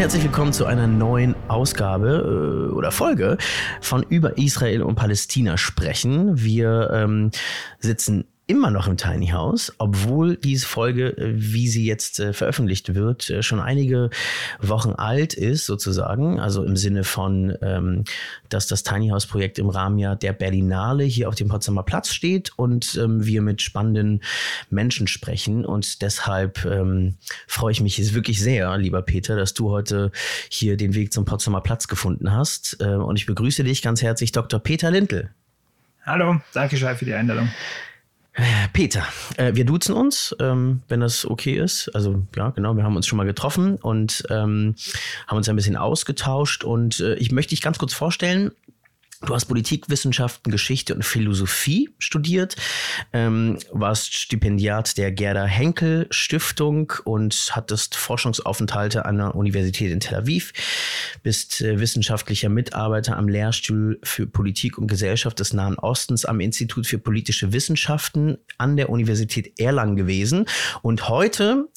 Und herzlich willkommen zu einer neuen Ausgabe äh, oder Folge von über Israel und Palästina sprechen. Wir ähm, sitzen immer noch im Tiny House, obwohl diese Folge, äh, wie sie jetzt äh, veröffentlicht wird, äh, schon einige Wochen alt ist, sozusagen. Also im Sinne von, ähm, dass das Tiny House Projekt im Rahmen ja der Berlinale hier auf dem Potsdamer Platz steht und ähm, wir mit spannenden Menschen sprechen. Und deshalb ähm, freue ich mich wirklich sehr, lieber Peter, dass du heute hier den Weg zum Potsdamer Platz gefunden hast. Äh, und ich begrüße dich ganz herzlich, Dr. Peter Lintel. Hallo, danke schön für die Einladung. Peter, äh, wir duzen uns, ähm, wenn das okay ist. Also ja, genau, wir haben uns schon mal getroffen und ähm, haben uns ein bisschen ausgetauscht. Und äh, ich möchte dich ganz kurz vorstellen. Du hast Politikwissenschaften, Geschichte und Philosophie studiert, ähm, warst Stipendiat der Gerda Henkel Stiftung und hattest Forschungsaufenthalte an der Universität in Tel Aviv, bist äh, wissenschaftlicher Mitarbeiter am Lehrstuhl für Politik und Gesellschaft des Nahen Ostens am Institut für politische Wissenschaften an der Universität Erlangen gewesen. Und heute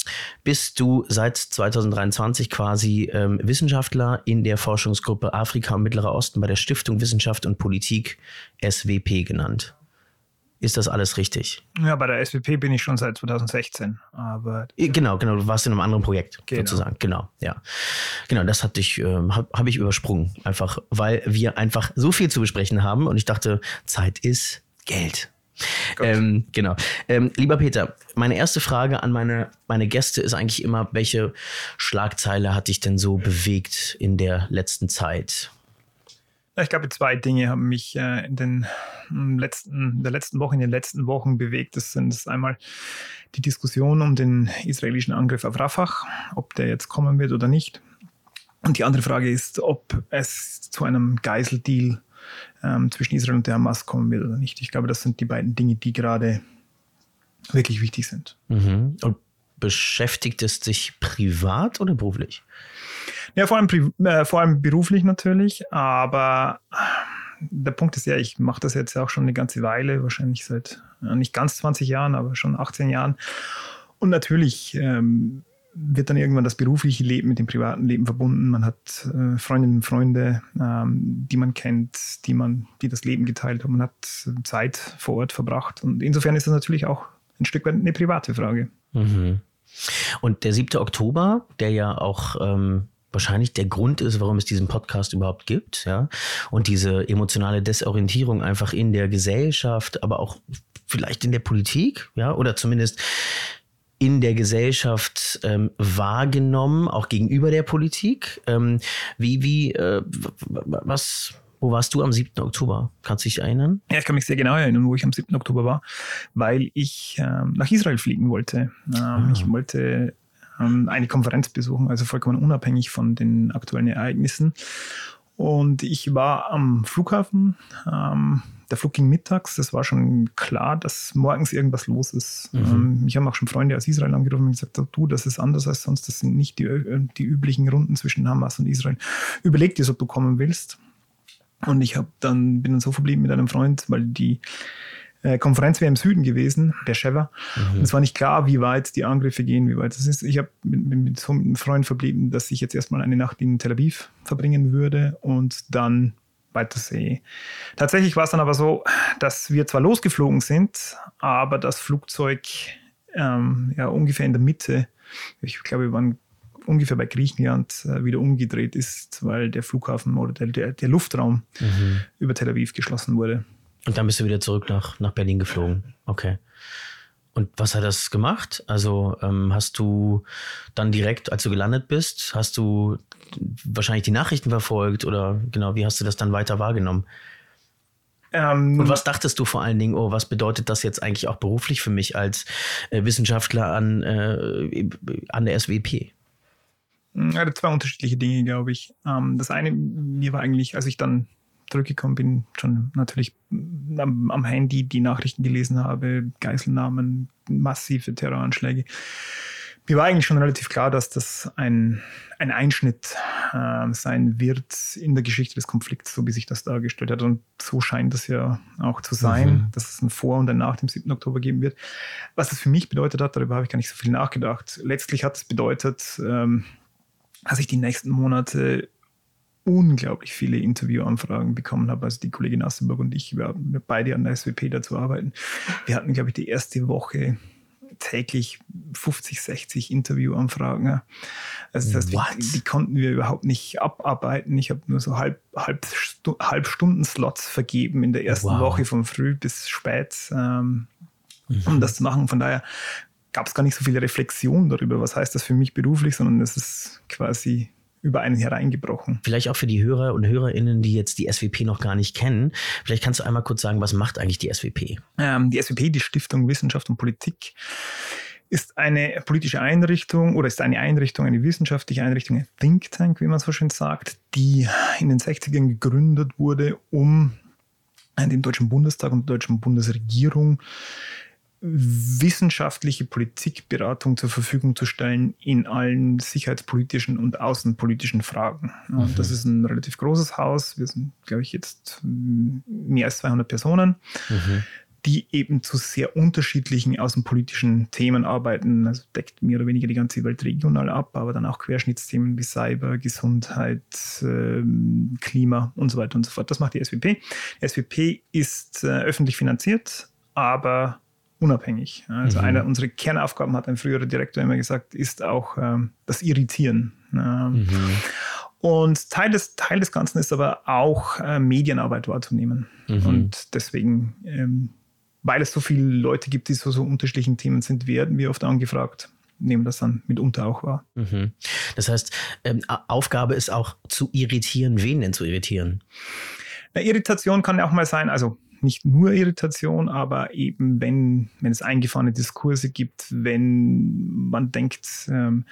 bist du seit 2023 quasi ähm, Wissenschaftler in der Forschungsgruppe Afrika und Mittlerer Osten bei der Stiftung Wissenschaft und Politik SWP genannt. Ist das alles richtig? Ja, bei der SWP bin ich schon seit 2016. Aber genau, genau. Du warst in einem anderen Projekt genau. sozusagen. Genau, ja. Genau, das hatte ich, äh, habe hab ich übersprungen. Einfach, weil wir einfach so viel zu besprechen haben und ich dachte, Zeit ist Geld. Ähm, genau. Ähm, lieber Peter, meine erste Frage an meine, meine Gäste ist eigentlich immer, welche Schlagzeile hat dich denn so bewegt in der letzten Zeit? Ich glaube, zwei Dinge haben mich äh, in den letzten, der letzten Woche, in den letzten Wochen bewegt. Das sind das einmal die Diskussion um den israelischen Angriff auf Rafah, ob der jetzt kommen wird oder nicht. Und die andere Frage ist, ob es zu einem Geiseldeal ähm, zwischen Israel und der Hamas kommen wird oder nicht. Ich glaube, das sind die beiden Dinge, die gerade wirklich wichtig sind. Mhm. Und beschäftigt es dich privat oder beruflich? Ja, vor allem, äh, vor allem beruflich natürlich, aber der Punkt ist ja, ich mache das jetzt auch schon eine ganze Weile, wahrscheinlich seit ja, nicht ganz 20 Jahren, aber schon 18 Jahren. Und natürlich ähm, wird dann irgendwann das berufliche Leben mit dem privaten Leben verbunden. Man hat äh, Freundinnen und Freunde, ähm, die man kennt, die man, die das Leben geteilt haben. Man hat Zeit vor Ort verbracht. Und insofern ist das natürlich auch ein Stück weit eine private Frage. Mhm. Und der 7. Oktober, der ja auch ähm, wahrscheinlich der Grund ist, warum es diesen Podcast überhaupt gibt, ja. Und diese emotionale Desorientierung einfach in der Gesellschaft, aber auch vielleicht in der Politik, ja, oder zumindest in der Gesellschaft ähm, wahrgenommen, auch gegenüber der Politik. Ähm, wie, wie, äh, was, wo warst du am 7. Oktober? Kannst du dich erinnern? Ja, ich kann mich sehr genau erinnern, wo ich am 7. Oktober war, weil ich ähm, nach Israel fliegen wollte. Ähm, ah. Ich wollte ähm, eine Konferenz besuchen, also vollkommen unabhängig von den aktuellen Ereignissen. Und ich war am Flughafen. Ähm, der Flug ging mittags. Das war schon klar, dass morgens irgendwas los ist. Mhm. Ähm, mich haben auch schon Freunde aus Israel angerufen und gesagt: Du, das ist anders als sonst. Das sind nicht die, äh, die üblichen Runden zwischen Hamas und Israel. Überleg dir, ob du kommen willst. Und ich habe dann bin dann so verblieben mit einem Freund, weil die äh, Konferenz wäre im Süden gewesen, Beersheba. Mhm. Und es war nicht klar, wie weit die Angriffe gehen, wie weit das ist. Ich habe mit, mit, so einem Freund verblieben, dass ich jetzt erstmal eine Nacht in Tel Aviv verbringen würde und dann weitersee. Tatsächlich war es dann aber so, dass wir zwar losgeflogen sind, aber das Flugzeug ähm, ja ungefähr in der Mitte, ich glaube, wir waren ungefähr bei Griechenland äh, wieder umgedreht ist, weil der Flughafen oder der, der, der Luftraum mhm. über Tel Aviv geschlossen wurde. Und dann bist du wieder zurück nach, nach Berlin geflogen. Okay. Und was hat das gemacht? Also ähm, hast du dann direkt, als du gelandet bist, hast du wahrscheinlich die Nachrichten verfolgt oder genau, wie hast du das dann weiter wahrgenommen? Ähm, Und was dachtest du vor allen Dingen, oh, was bedeutet das jetzt eigentlich auch beruflich für mich als äh, Wissenschaftler an, äh, an der SWP? Ja, zwei unterschiedliche Dinge, glaube ich. Ähm, das eine, mir war eigentlich, als ich dann zurückgekommen bin, schon natürlich am, am, Handy die Nachrichten gelesen habe, Geiselnahmen, massive Terroranschläge. Mir war eigentlich schon relativ klar, dass das ein, ein Einschnitt äh, sein wird in der Geschichte des Konflikts, so wie sich das dargestellt hat. Und so scheint das ja auch zu sein, mhm. dass es ein Vor- und ein Nach dem 7. Oktober geben wird. Was das für mich bedeutet hat, darüber habe ich gar nicht so viel nachgedacht. Letztlich hat es bedeutet, ähm, dass ich die nächsten Monate unglaublich viele Interviewanfragen bekommen habe. Also die Kollegin Assenburg und ich, wir, wir beide an der SWP dazu arbeiten. Wir hatten, glaube ich, die erste Woche täglich 50, 60 Interviewanfragen. Also das heißt, die, die, konnten wir überhaupt nicht abarbeiten. Ich habe nur so halb, halb, halb Stunden Slots vergeben in der ersten wow. Woche von früh bis spät, ähm, mhm. um das zu machen. Von daher gab es gar nicht so viel Reflexion darüber, was heißt das für mich beruflich, sondern es ist quasi über einen hereingebrochen. Vielleicht auch für die Hörer und Hörerinnen, die jetzt die SWP noch gar nicht kennen. Vielleicht kannst du einmal kurz sagen, was macht eigentlich die SWP? Ähm, die SWP, die Stiftung Wissenschaft und Politik, ist eine politische Einrichtung oder ist eine Einrichtung, eine wissenschaftliche Einrichtung, ein Think Tank, wie man so schön sagt, die in den 60ern gegründet wurde, um dem Deutschen Bundestag und der deutschen Bundesregierung wissenschaftliche Politikberatung zur Verfügung zu stellen in allen sicherheitspolitischen und außenpolitischen Fragen. Mhm. Das ist ein relativ großes Haus. Wir sind, glaube ich, jetzt mehr als 200 Personen, mhm. die eben zu sehr unterschiedlichen außenpolitischen Themen arbeiten. Also deckt mehr oder weniger die ganze Welt regional ab, aber dann auch Querschnittsthemen wie Cyber, Gesundheit, ähm, Klima und so weiter und so fort. Das macht die SWP. Die SWP ist äh, öffentlich finanziert, aber unabhängig. Also mhm. eine unserer Kernaufgaben, hat ein früherer Direktor immer gesagt, ist auch ähm, das Irritieren. Ähm, mhm. Und Teil des, Teil des Ganzen ist aber auch äh, Medienarbeit wahrzunehmen. Mhm. Und deswegen, ähm, weil es so viele Leute gibt, die so, so unterschiedlichen Themen sind, werden wir oft angefragt nehmen das dann mitunter auch wahr. Mhm. Das heißt, ähm, Aufgabe ist auch zu irritieren. Wen denn zu irritieren? Eine Irritation kann ja auch mal sein, also nicht nur Irritation, aber eben wenn, wenn es eingefahrene Diskurse gibt, wenn man denkt, ähm,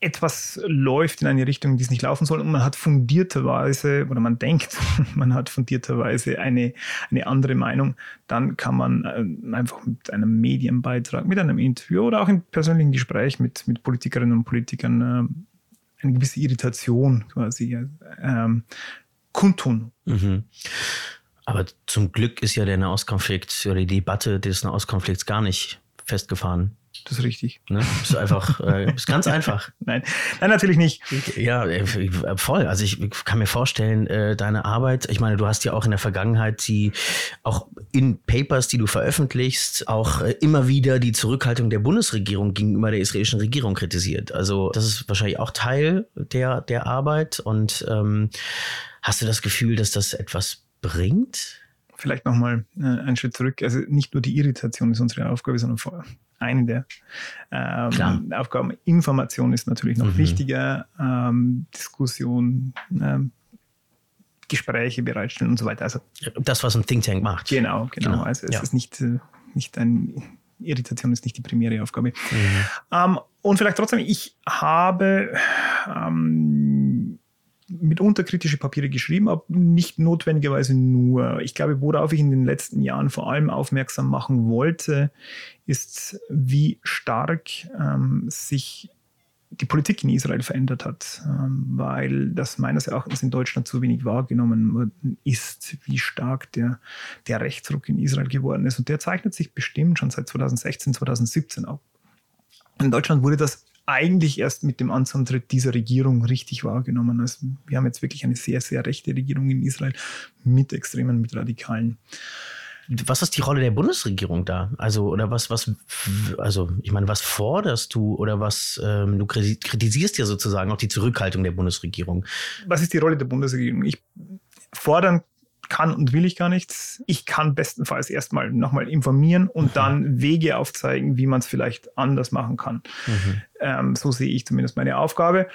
etwas läuft in eine Richtung, die es nicht laufen soll und man hat fundierterweise oder man denkt, man hat fundierterweise eine, eine andere Meinung, dann kann man äh, einfach mit einem Medienbeitrag, mit einem Interview oder auch im persönlichen Gespräch mit, mit Politikerinnen und Politikern äh, eine gewisse Irritation quasi äh, kundtun. Mhm. Aber zum Glück ist ja der Nahostkonflikt oder die Debatte des Nahostkonflikts gar nicht festgefahren. Das ist richtig. Ne? Ist einfach, äh, ist ganz einfach. Nein, nein, natürlich nicht. Ja, äh, voll. Also ich kann mir vorstellen, äh, deine Arbeit, ich meine, du hast ja auch in der Vergangenheit die, auch in Papers, die du veröffentlichst, auch äh, immer wieder die Zurückhaltung der Bundesregierung gegenüber der israelischen Regierung kritisiert. Also das ist wahrscheinlich auch Teil der, der Arbeit. Und ähm, hast du das Gefühl, dass das etwas bringt? Vielleicht nochmal äh, einen Schritt zurück. Also nicht nur die Irritation ist unsere Aufgabe, sondern vor eine der ähm, Aufgaben. Information ist natürlich noch mhm. wichtiger, ähm, Diskussion, ähm, Gespräche bereitstellen und so weiter. Also, das, was ein Think Tank macht. Genau, genau. genau. Also es ja. ist nicht, äh, nicht ein, Irritation ist nicht die primäre Aufgabe. Mhm. Ähm, und vielleicht trotzdem, ich habe ähm, mitunter kritische Papiere geschrieben, aber nicht notwendigerweise nur. Ich glaube, worauf ich in den letzten Jahren vor allem aufmerksam machen wollte, ist, wie stark ähm, sich die Politik in Israel verändert hat, ähm, weil das meines Erachtens in Deutschland zu wenig wahrgenommen worden ist, wie stark der, der Rechtsruck in Israel geworden ist. Und der zeichnet sich bestimmt schon seit 2016, 2017 ab. In Deutschland wurde das eigentlich erst mit dem Amtsantritt dieser Regierung richtig wahrgenommen. Also wir haben jetzt wirklich eine sehr, sehr rechte Regierung in Israel mit Extremen, mit Radikalen. Was ist die Rolle der Bundesregierung da? Also, oder was, was, also, ich meine, was forderst du oder was, ähm, du kritisierst ja sozusagen auch die Zurückhaltung der Bundesregierung. Was ist die Rolle der Bundesregierung? Ich fordern kann und will ich gar nichts. Ich kann bestenfalls erstmal nochmal informieren und mhm. dann Wege aufzeigen, wie man es vielleicht anders machen kann. Mhm. Ähm, so sehe ich zumindest meine Aufgabe.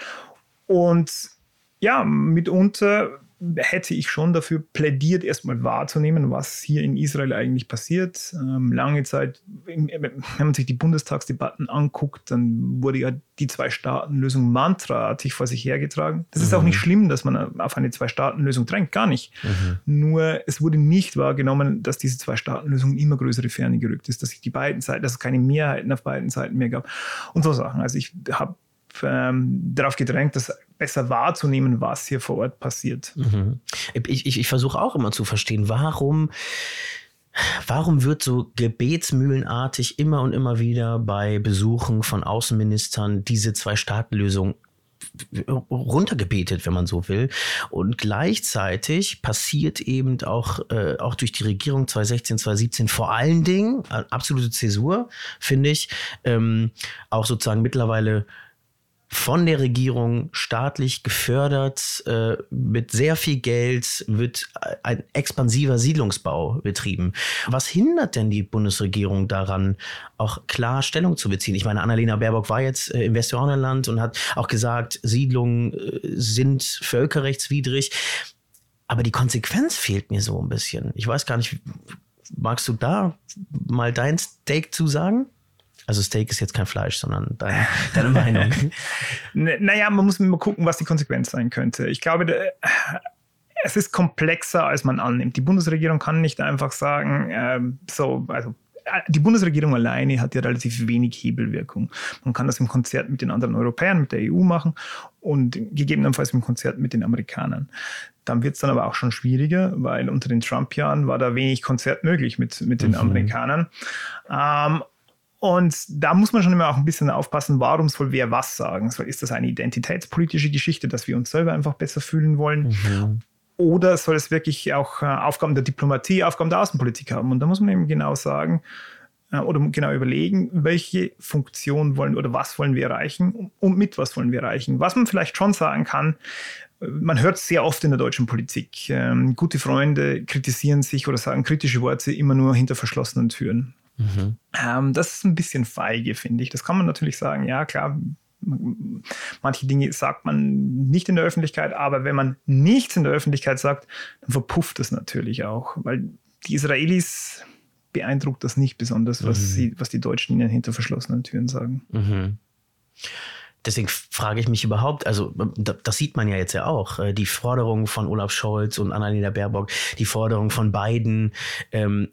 Und ja, mitunter hätte ich schon dafür plädiert, erstmal wahrzunehmen, was hier in Israel eigentlich passiert. Ähm, lange Zeit, wenn man sich die Bundestagsdebatten anguckt, dann wurde ja die Zwei-Staaten-Lösung mantraartig vor sich hergetragen. Das mhm. ist auch nicht schlimm, dass man auf eine Zwei-Staaten-Lösung drängt, gar nicht. Mhm. Nur es wurde nicht wahrgenommen, dass diese Zwei-Staaten-Lösung immer größere Ferne gerückt ist, dass sich die beiden Seiten, dass es keine Mehrheiten auf beiden Seiten mehr gab und so Sachen. Also ich habe ähm, darauf gedrängt, das besser wahrzunehmen, was hier vor Ort passiert. Mhm. Ich, ich, ich versuche auch immer zu verstehen, warum, warum wird so gebetsmühlenartig immer und immer wieder bei Besuchen von Außenministern diese Zwei-Staaten-Lösung runtergebetet, wenn man so will. Und gleichzeitig passiert eben auch, äh, auch durch die Regierung 2016, 2017 vor allen Dingen, äh, absolute Zäsur, finde ich, ähm, auch sozusagen mittlerweile von der Regierung staatlich gefördert, äh, mit sehr viel Geld wird ein expansiver Siedlungsbau betrieben. Was hindert denn die Bundesregierung daran, auch klar Stellung zu beziehen? Ich meine, Annalena Baerbock war jetzt äh, im Westjordanland und hat auch gesagt, Siedlungen äh, sind völkerrechtswidrig. Aber die Konsequenz fehlt mir so ein bisschen. Ich weiß gar nicht, magst du da mal dein Steak zu sagen? Also Steak ist jetzt kein Fleisch, sondern deine, deine Meinung. naja, man muss mal gucken, was die Konsequenz sein könnte. Ich glaube, es ist komplexer, als man annimmt. Die Bundesregierung kann nicht einfach sagen, äh, so, also die Bundesregierung alleine hat ja relativ wenig Hebelwirkung. Man kann das im Konzert mit den anderen Europäern, mit der EU machen und gegebenenfalls im Konzert mit den Amerikanern. Dann wird es dann aber auch schon schwieriger, weil unter den Trump-Jahren war da wenig Konzert möglich mit, mit den mhm. Amerikanern. Ähm, und da muss man schon immer auch ein bisschen aufpassen, warum soll wer was sagen? Ist das eine identitätspolitische Geschichte, dass wir uns selber einfach besser fühlen wollen? Mhm. Oder soll es wirklich auch äh, Aufgaben der Diplomatie, Aufgaben der Außenpolitik haben? Und da muss man eben genau sagen äh, oder genau überlegen, welche Funktion wollen oder was wollen wir erreichen und mit was wollen wir erreichen. Was man vielleicht schon sagen kann, äh, man hört sehr oft in der deutschen Politik, ähm, gute Freunde kritisieren sich oder sagen kritische Worte immer nur hinter verschlossenen Türen. Mhm. Ähm, das ist ein bisschen feige, finde ich. Das kann man natürlich sagen, ja klar, manche Dinge sagt man nicht in der Öffentlichkeit, aber wenn man nichts in der Öffentlichkeit sagt, dann verpufft das natürlich auch, weil die Israelis beeindruckt das nicht besonders, was, mhm. sie, was die Deutschen ihnen hinter verschlossenen Türen sagen. Mhm. Deswegen frage ich mich überhaupt, also das sieht man ja jetzt ja auch, äh, die Forderung von Olaf Scholz und Annalena Baerbock, die Forderung von Biden, ähm,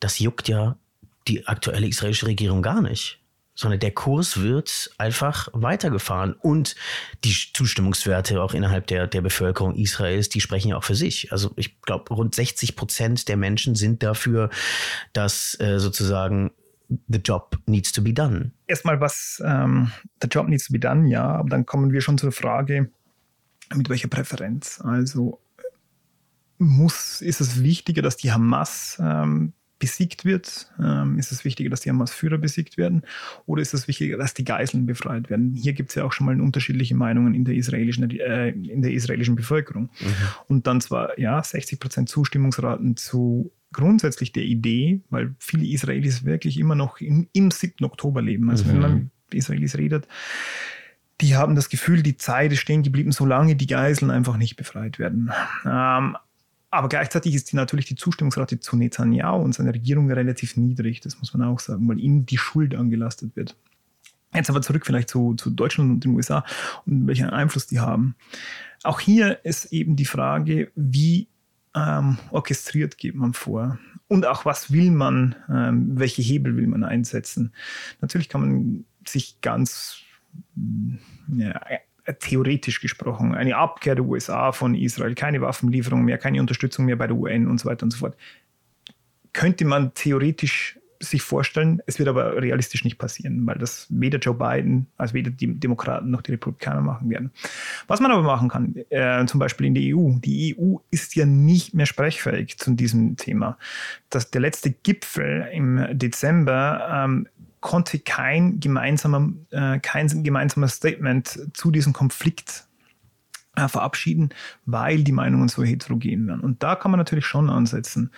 das juckt ja die aktuelle israelische Regierung gar nicht sondern der Kurs wird einfach weitergefahren. Und die Zustimmungswerte auch innerhalb der, der Bevölkerung Israels, die sprechen ja auch für sich. Also ich glaube, rund 60 Prozent der Menschen sind dafür, dass äh, sozusagen the job needs to be done. Erstmal was, ähm, the job needs to be done, ja, aber dann kommen wir schon zur Frage, mit welcher Präferenz. Also muss, ist es wichtiger, dass die Hamas ähm, besiegt wird? Ähm, ist es wichtiger, dass die Hamas-Führer besiegt werden? Oder ist es wichtiger, dass die Geiseln befreit werden? Hier gibt es ja auch schon mal unterschiedliche Meinungen in der israelischen, äh, in der israelischen Bevölkerung. Mhm. Und dann zwar, ja, 60 Prozent Zustimmungsraten zu grundsätzlich der Idee, weil viele Israelis wirklich immer noch im, im 7. Oktober leben. Also mhm. wenn man mit Israelis redet, die haben das Gefühl, die Zeit ist stehen geblieben, solange die Geiseln einfach nicht befreit werden. Ähm, aber gleichzeitig ist die, natürlich die Zustimmungsrate zu Netanyahu und seiner Regierung relativ niedrig, das muss man auch sagen, weil ihnen die Schuld angelastet wird. Jetzt aber zurück vielleicht zu, zu Deutschland und den USA und welchen Einfluss die haben. Auch hier ist eben die Frage, wie ähm, orchestriert geht man vor? Und auch was will man, ähm, welche Hebel will man einsetzen? Natürlich kann man sich ganz ja, theoretisch gesprochen, eine Abkehr der USA von Israel, keine Waffenlieferung mehr, keine Unterstützung mehr bei der UN und so weiter und so fort. Könnte man theoretisch sich vorstellen, es wird aber realistisch nicht passieren, weil das weder Joe Biden, also weder die Demokraten noch die Republikaner machen werden. Was man aber machen kann, äh, zum Beispiel in der EU, die EU ist ja nicht mehr sprechfähig zu diesem Thema. Das, der letzte Gipfel im Dezember ähm, konnte kein, gemeinsamer, äh, kein gemeinsames Statement zu diesem Konflikt äh, verabschieden, weil die Meinungen so heterogen werden. Und da kann man natürlich schon ansetzen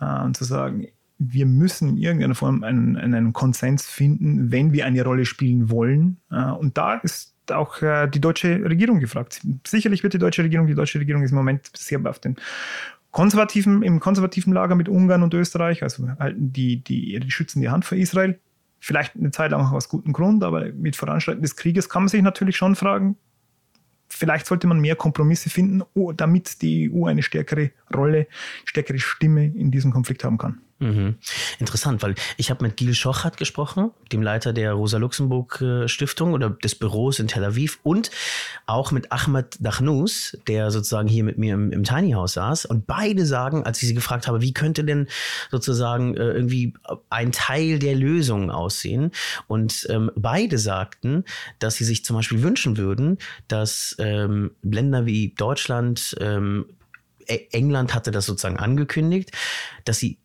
äh, und zu sagen, wir müssen in irgendeiner Form einen, einen Konsens finden, wenn wir eine Rolle spielen wollen. Äh, und da ist auch äh, die deutsche Regierung gefragt. Sicherlich wird die deutsche Regierung, die deutsche Regierung ist im Moment sehr auf den konservativen, im konservativen Lager mit Ungarn und Österreich, also halten die, die, die schützen die Hand für Israel. Vielleicht eine Zeit lang auch aus gutem Grund, aber mit Voranschreiten des Krieges kann man sich natürlich schon fragen, vielleicht sollte man mehr Kompromisse finden, damit die EU eine stärkere Rolle, stärkere Stimme in diesem Konflikt haben kann. Mhm. Interessant, weil ich habe mit Gil Schochert gesprochen, dem Leiter der Rosa-Luxemburg-Stiftung oder des Büros in Tel Aviv und auch mit Ahmed Dachnous, der sozusagen hier mit mir im, im Tiny House saß. Und beide sagen, als ich sie gefragt habe, wie könnte denn sozusagen äh, irgendwie ein Teil der Lösung aussehen? Und ähm, beide sagten, dass sie sich zum Beispiel wünschen würden, dass ähm, Länder wie Deutschland, ähm, e-, England hatte das sozusagen angekündigt, dass sie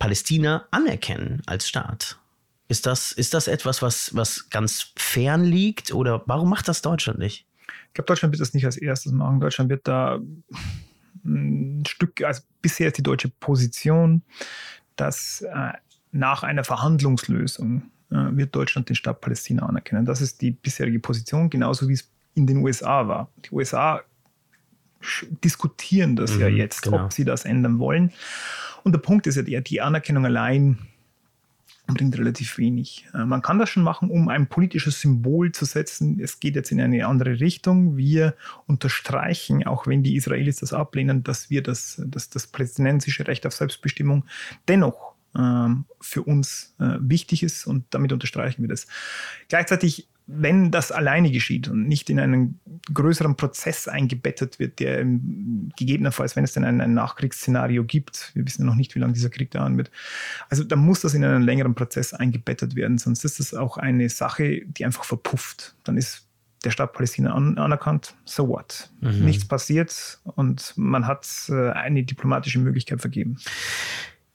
Palästina anerkennen als Staat. Ist das, ist das etwas, was, was ganz fern liegt oder warum macht das Deutschland nicht? Ich glaube, Deutschland wird das nicht als erstes machen. Deutschland wird da ein Stück, also bisher ist die deutsche Position, dass äh, nach einer Verhandlungslösung äh, wird Deutschland den Staat Palästina anerkennen. Das ist die bisherige Position, genauso wie es in den USA war. Die USA diskutieren das mhm, ja jetzt, genau. ob sie das ändern wollen. Und der Punkt ist ja, die Anerkennung allein bringt relativ wenig. Äh, man kann das schon machen, um ein politisches Symbol zu setzen. Es geht jetzt in eine andere Richtung. Wir unterstreichen, auch wenn die Israelis das ablehnen, dass wir das, das, das palästinensische Recht auf Selbstbestimmung dennoch ähm, für uns äh, wichtig ist und damit unterstreichen wir das. Gleichzeitig wenn das alleine geschieht und nicht in einen größeren Prozess eingebettet wird, der gegebenenfalls, wenn es denn ein, ein Nachkriegsszenario gibt, wir wissen ja noch nicht, wie lange dieser Krieg dauern wird, also dann muss das in einen längeren Prozess eingebettet werden, sonst ist das auch eine Sache, die einfach verpufft. Dann ist der Staat Palästina an, anerkannt, so what? Mhm. Nichts passiert und man hat äh, eine diplomatische Möglichkeit vergeben.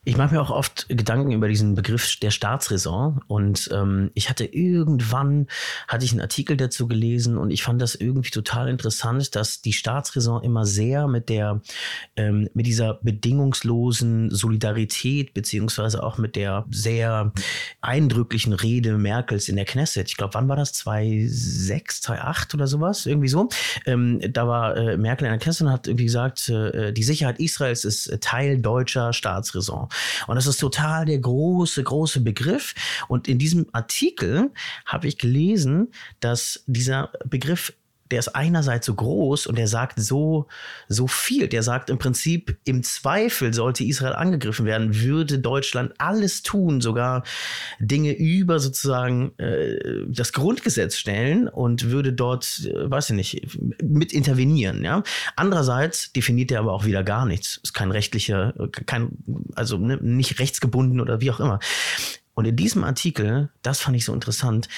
Ich mache mir auch oft Gedanken über diesen Begriff der Staatsräson und ähm, ich hatte irgendwann hatte ich einen Artikel dazu gelesen und ich fand das irgendwie total interessant, dass die Staatsräson immer sehr mit der ähm, mit dieser bedingungslosen Solidarität beziehungsweise auch mit der sehr eindrücklichen Rede Merkels in der Knesset. Ich glaube, wann war das? 2006, 2008 oder sowas irgendwie so. Ähm, da war äh, Merkel in der Knesset und hat irgendwie gesagt, äh, die Sicherheit Israels ist Teil deutscher Staatsräson. Und das ist total der große, große Begriff. Und in diesem Artikel habe ich gelesen, dass dieser Begriff der ist einerseits so groß und der sagt so, so viel. Der sagt im Prinzip, im Zweifel sollte Israel angegriffen werden, würde Deutschland alles tun, sogar Dinge über sozusagen äh, das Grundgesetz stellen und würde dort, äh, weiß ich nicht, mit intervenieren. Ja? Andererseits definiert er aber auch wieder gar nichts. Ist kein rechtlicher, kein, also ne, nicht rechtsgebunden oder wie auch immer. Und in diesem Artikel, das fand ich so interessant,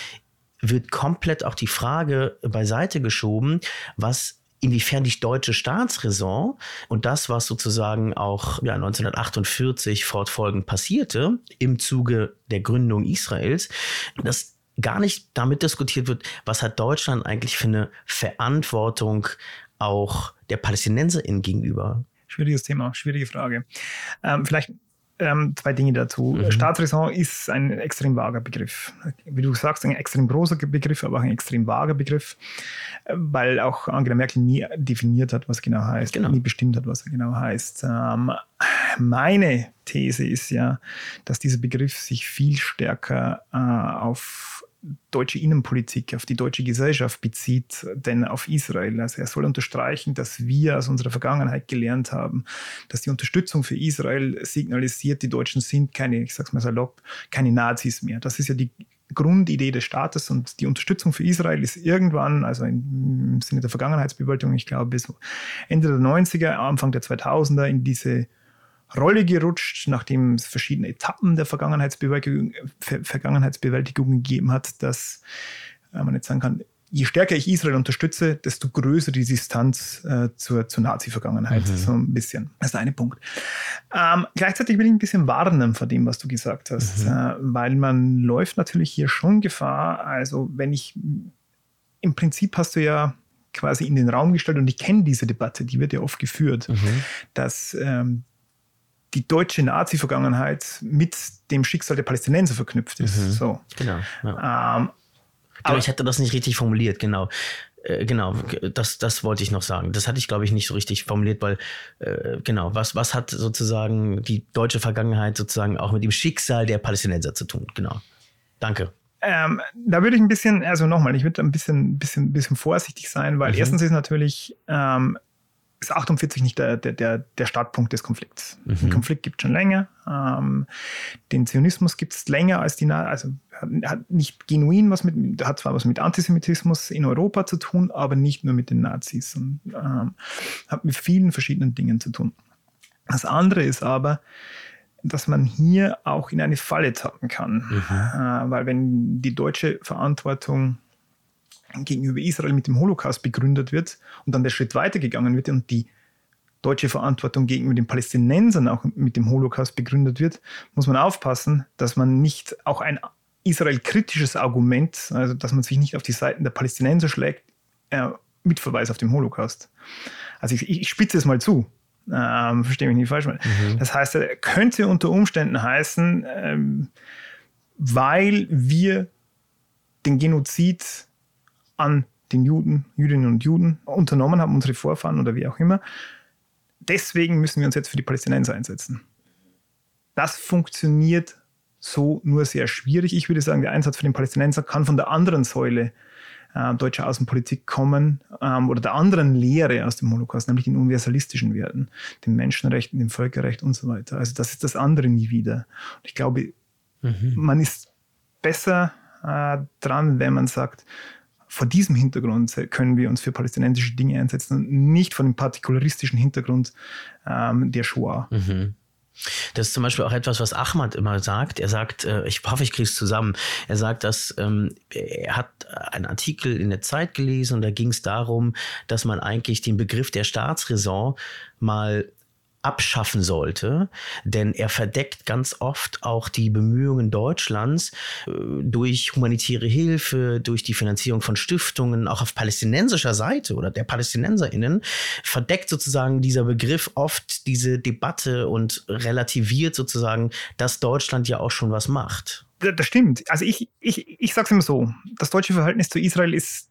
wird komplett auch die Frage beiseite geschoben, was inwiefern die deutsche Staatsräson und das, was sozusagen auch ja, 1948 fortfolgend passierte im Zuge der Gründung Israels, dass gar nicht damit diskutiert wird, was hat Deutschland eigentlich für eine Verantwortung auch der PalästinenserInnen gegenüber. Schwieriges Thema, schwierige Frage. Ähm, vielleicht ähm, zwei Dinge dazu. Mhm. Staatsräson ist ein extrem vager Begriff. Wie du sagst, ein extrem großer Begriff, aber auch ein extrem vager Begriff, weil auch Angela Merkel nie definiert hat, was genau heißt, genau. nie bestimmt hat, was genau heißt. Ähm, meine These ist ja, dass dieser Begriff sich viel stärker äh, auf deutsche Innenpolitik, auf die deutsche Gesellschaft bezieht, denn auf Israel. Also er soll unterstreichen, dass wir aus unserer Vergangenheit gelernt haben, dass die Unterstützung für Israel signalisiert, die Deutschen sind keine, ich sag's mal salopp, keine Nazis mehr. Das ist ja die Grundidee des Staates und die Unterstützung für Israel ist irgendwann, also im Sinne der Vergangenheitsbewältigung, ich glaube bis Ende der 90er, Anfang der 2000er in diese Rolle gerutscht, nachdem es verschiedene Etappen der Vergangenheitsbewältigung, Vergangenheitsbewältigung gegeben hat, dass äh, man jetzt sagen kann, je stärker ich Israel unterstütze, desto größer die Distanz äh, zur, zur Nazi-Vergangenheit. Mhm. So ein bisschen. Das ist der eine Punkt. Ähm, gleichzeitig will ich ein bisschen warnen vor dem, was du gesagt hast, mhm. äh, weil man läuft natürlich hier schon Gefahr. Also wenn ich im Prinzip hast du ja quasi in den Raum gestellt und ich kenne diese Debatte, die wird ja oft geführt, mhm. dass ähm, die deutsche Nazi-Vergangenheit mit dem Schicksal der Palästinenser verknüpft ist. Mhm. So. Genau. Ja. Ähm, aber ich hatte das nicht richtig formuliert, genau. Äh, genau, das, das wollte ich noch sagen. Das hatte ich, glaube ich, nicht so richtig formuliert, weil, äh, genau, was, was hat sozusagen die deutsche Vergangenheit sozusagen auch mit dem Schicksal der Palästinenser zu tun? Genau. Danke. Ähm, da würde ich ein bisschen, also nochmal, ich würde ein bisschen, bisschen, bisschen vorsichtig sein, weil mhm. erstens ist natürlich ähm, ist 48 nicht der, der, der Startpunkt des Konflikts. Mhm. Den Konflikt gibt es schon länger. Ähm, den Zionismus gibt es länger als die, also hat, hat, nicht genuin was mit, hat zwar was mit Antisemitismus in Europa zu tun, aber nicht nur mit den Nazis und ähm, hat mit vielen verschiedenen Dingen zu tun. Das andere ist aber, dass man hier auch in eine Falle tappen kann, mhm. äh, weil wenn die deutsche Verantwortung gegenüber Israel mit dem Holocaust begründet wird und dann der Schritt weitergegangen wird und die deutsche Verantwortung gegenüber den Palästinensern auch mit dem Holocaust begründet wird, muss man aufpassen, dass man nicht auch ein Israel-kritisches Argument, also dass man sich nicht auf die Seiten der Palästinenser schlägt, äh, mit Verweis auf den Holocaust. Also ich, ich spitze es mal zu. Ähm, verstehe mich nicht falsch. Mhm. Das heißt, äh, könnte unter Umständen heißen, ähm, weil wir den Genozid an den Juden, Jüdinnen und Juden unternommen haben, unsere Vorfahren oder wie auch immer. Deswegen müssen wir uns jetzt für die Palästinenser einsetzen. Das funktioniert so nur sehr schwierig. Ich würde sagen, der Einsatz für den Palästinenser kann von der anderen Säule äh, deutscher Außenpolitik kommen ähm, oder der anderen Lehre aus dem Holocaust, nämlich den universalistischen Werten, den Menschenrechten, dem Völkerrecht und so weiter. Also das ist das andere nie wieder. Und ich glaube, mhm. man ist besser äh, dran, wenn man sagt, vor diesem Hintergrund können wir uns für palästinensische Dinge einsetzen und nicht von dem partikularistischen Hintergrund ähm, der Shoah. Mhm. Das ist zum Beispiel auch etwas, was Ahmad immer sagt. Er sagt, äh, ich hoffe, ich kriege es zusammen. Er sagt, dass ähm, er hat einen Artikel in der Zeit gelesen und da ging es darum, dass man eigentlich den Begriff der Staatsräson mal abschaffen sollte, denn er verdeckt ganz oft auch die Bemühungen Deutschlands äh, durch humanitäre Hilfe, durch die Finanzierung von Stiftungen, auch auf palästinensischer Seite oder der PalästinenserInnen, verdeckt sozusagen dieser Begriff oft diese Debatte und relativiert sozusagen, dass Deutschland ja auch schon was macht. Das stimmt. Also ich, ich, ich sage es immer so, das deutsche Verhältnis zu Israel ist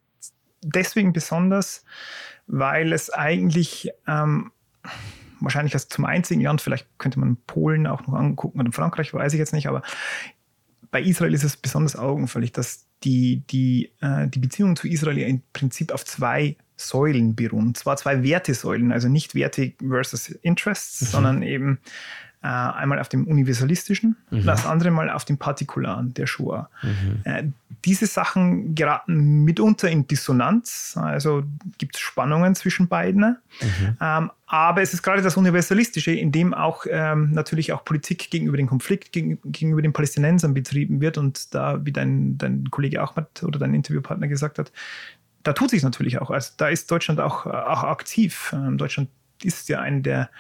deswegen besonders, weil es eigentlich ähm, wahrscheinlich als zum einzigen Land, vielleicht könnte man Polen auch noch angucken oder Frankreich, weiß ich jetzt nicht, aber bei Israel ist es besonders augenfällig, dass die, die, äh, die Beziehungen zu Israel im Prinzip auf zwei Säulen beruhen. Zwar zwei Wertesäulen, also nicht Werte versus Interests, mhm. sondern eben äh, einmal auf dem Universalistischen, mhm. das andere mal auf dem Partikularen der Shoah. Mhm. Äh, diese Sachen geraten mitunter in Dissonanz, also gibt es Spannungen zwischen beiden. Mhm. Ähm, aber es ist gerade das Universalistische, in dem auch ähm, natürlich auch Politik gegenüber dem Konflikt, gegen, gegenüber den Palästinensern betrieben wird. Und da, wie dein, dein Kollege Ahmad oder dein Interviewpartner gesagt hat, da tut sich natürlich auch. Also da ist Deutschland auch, auch aktiv. Ähm, Deutschland ist ja ein der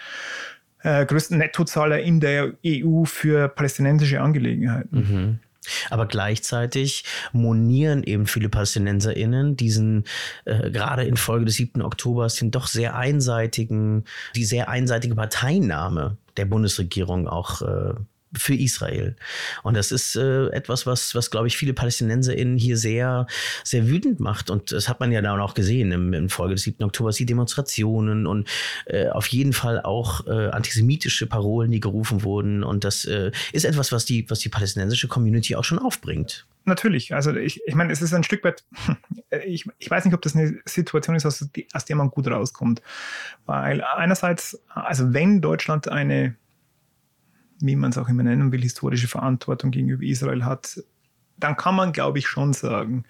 äh, größten Nettozahler in der EU für palästinensische Angelegenheiten. Mhm. Aber gleichzeitig monieren eben viele PalästinenserInnen diesen, äh, gerade infolge des 7. Oktobers, den doch sehr einseitigen, die sehr einseitige Parteinahme der Bundesregierung auch äh, für Israel. Und das ist äh, etwas, was, was glaube ich, viele PalästinenserInnen hier sehr, sehr wütend macht. Und das hat man ja dann auch gesehen im, im Folge des 7. Oktobers, die Demonstrationen und äh, auf jeden Fall auch äh, antisemitische Parolen, die gerufen wurden. Und das äh, ist etwas, was die, was die palästinensische Community auch schon aufbringt. Natürlich, also ich, ich meine, es ist ein Stück weit, ich, ich weiß nicht, ob das eine Situation ist, aus der man gut rauskommt. Weil einerseits, also wenn Deutschland eine wie man es auch immer nennen will, historische Verantwortung gegenüber Israel hat, dann kann man, glaube ich, schon sagen,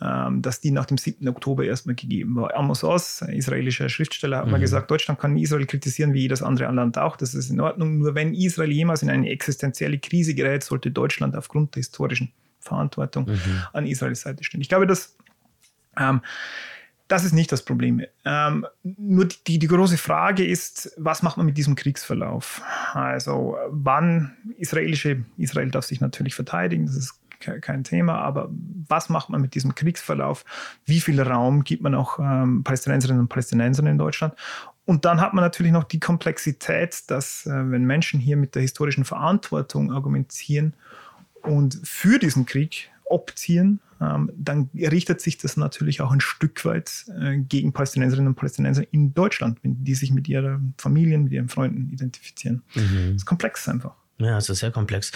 ähm, dass die nach dem 7. Oktober erstmal gegeben war. Amos Oz, ein israelischer Schriftsteller, hat mhm. mal gesagt, Deutschland kann Israel kritisieren wie jedes andere Land auch. Das ist in Ordnung. Nur wenn Israel jemals in eine existenzielle Krise gerät, sollte Deutschland aufgrund der historischen Verantwortung mhm. an Israels Seite stehen. Ich glaube, dass ähm, das ist nicht das Problem. Ähm, nur die, die große Frage ist, was macht man mit diesem Kriegsverlauf? Also wann israelische, Israel darf sich natürlich verteidigen, das ist kein Thema, aber was macht man mit diesem Kriegsverlauf? Wie viel Raum gibt man auch ähm, Palästinenserinnen und Palästinensern in Deutschland? Und dann hat man natürlich noch die Komplexität, dass äh, wenn Menschen hier mit der historischen Verantwortung argumentieren und für diesen Krieg optieren, dann richtet sich das natürlich auch ein Stück weit äh, gegen Palästinenserinnen und Palästinenser in Deutschland, wenn die sich mit ihren Familien, mit ihren Freunden identifizieren. Mhm. Das ist komplex einfach. Ja, es ist sehr komplex.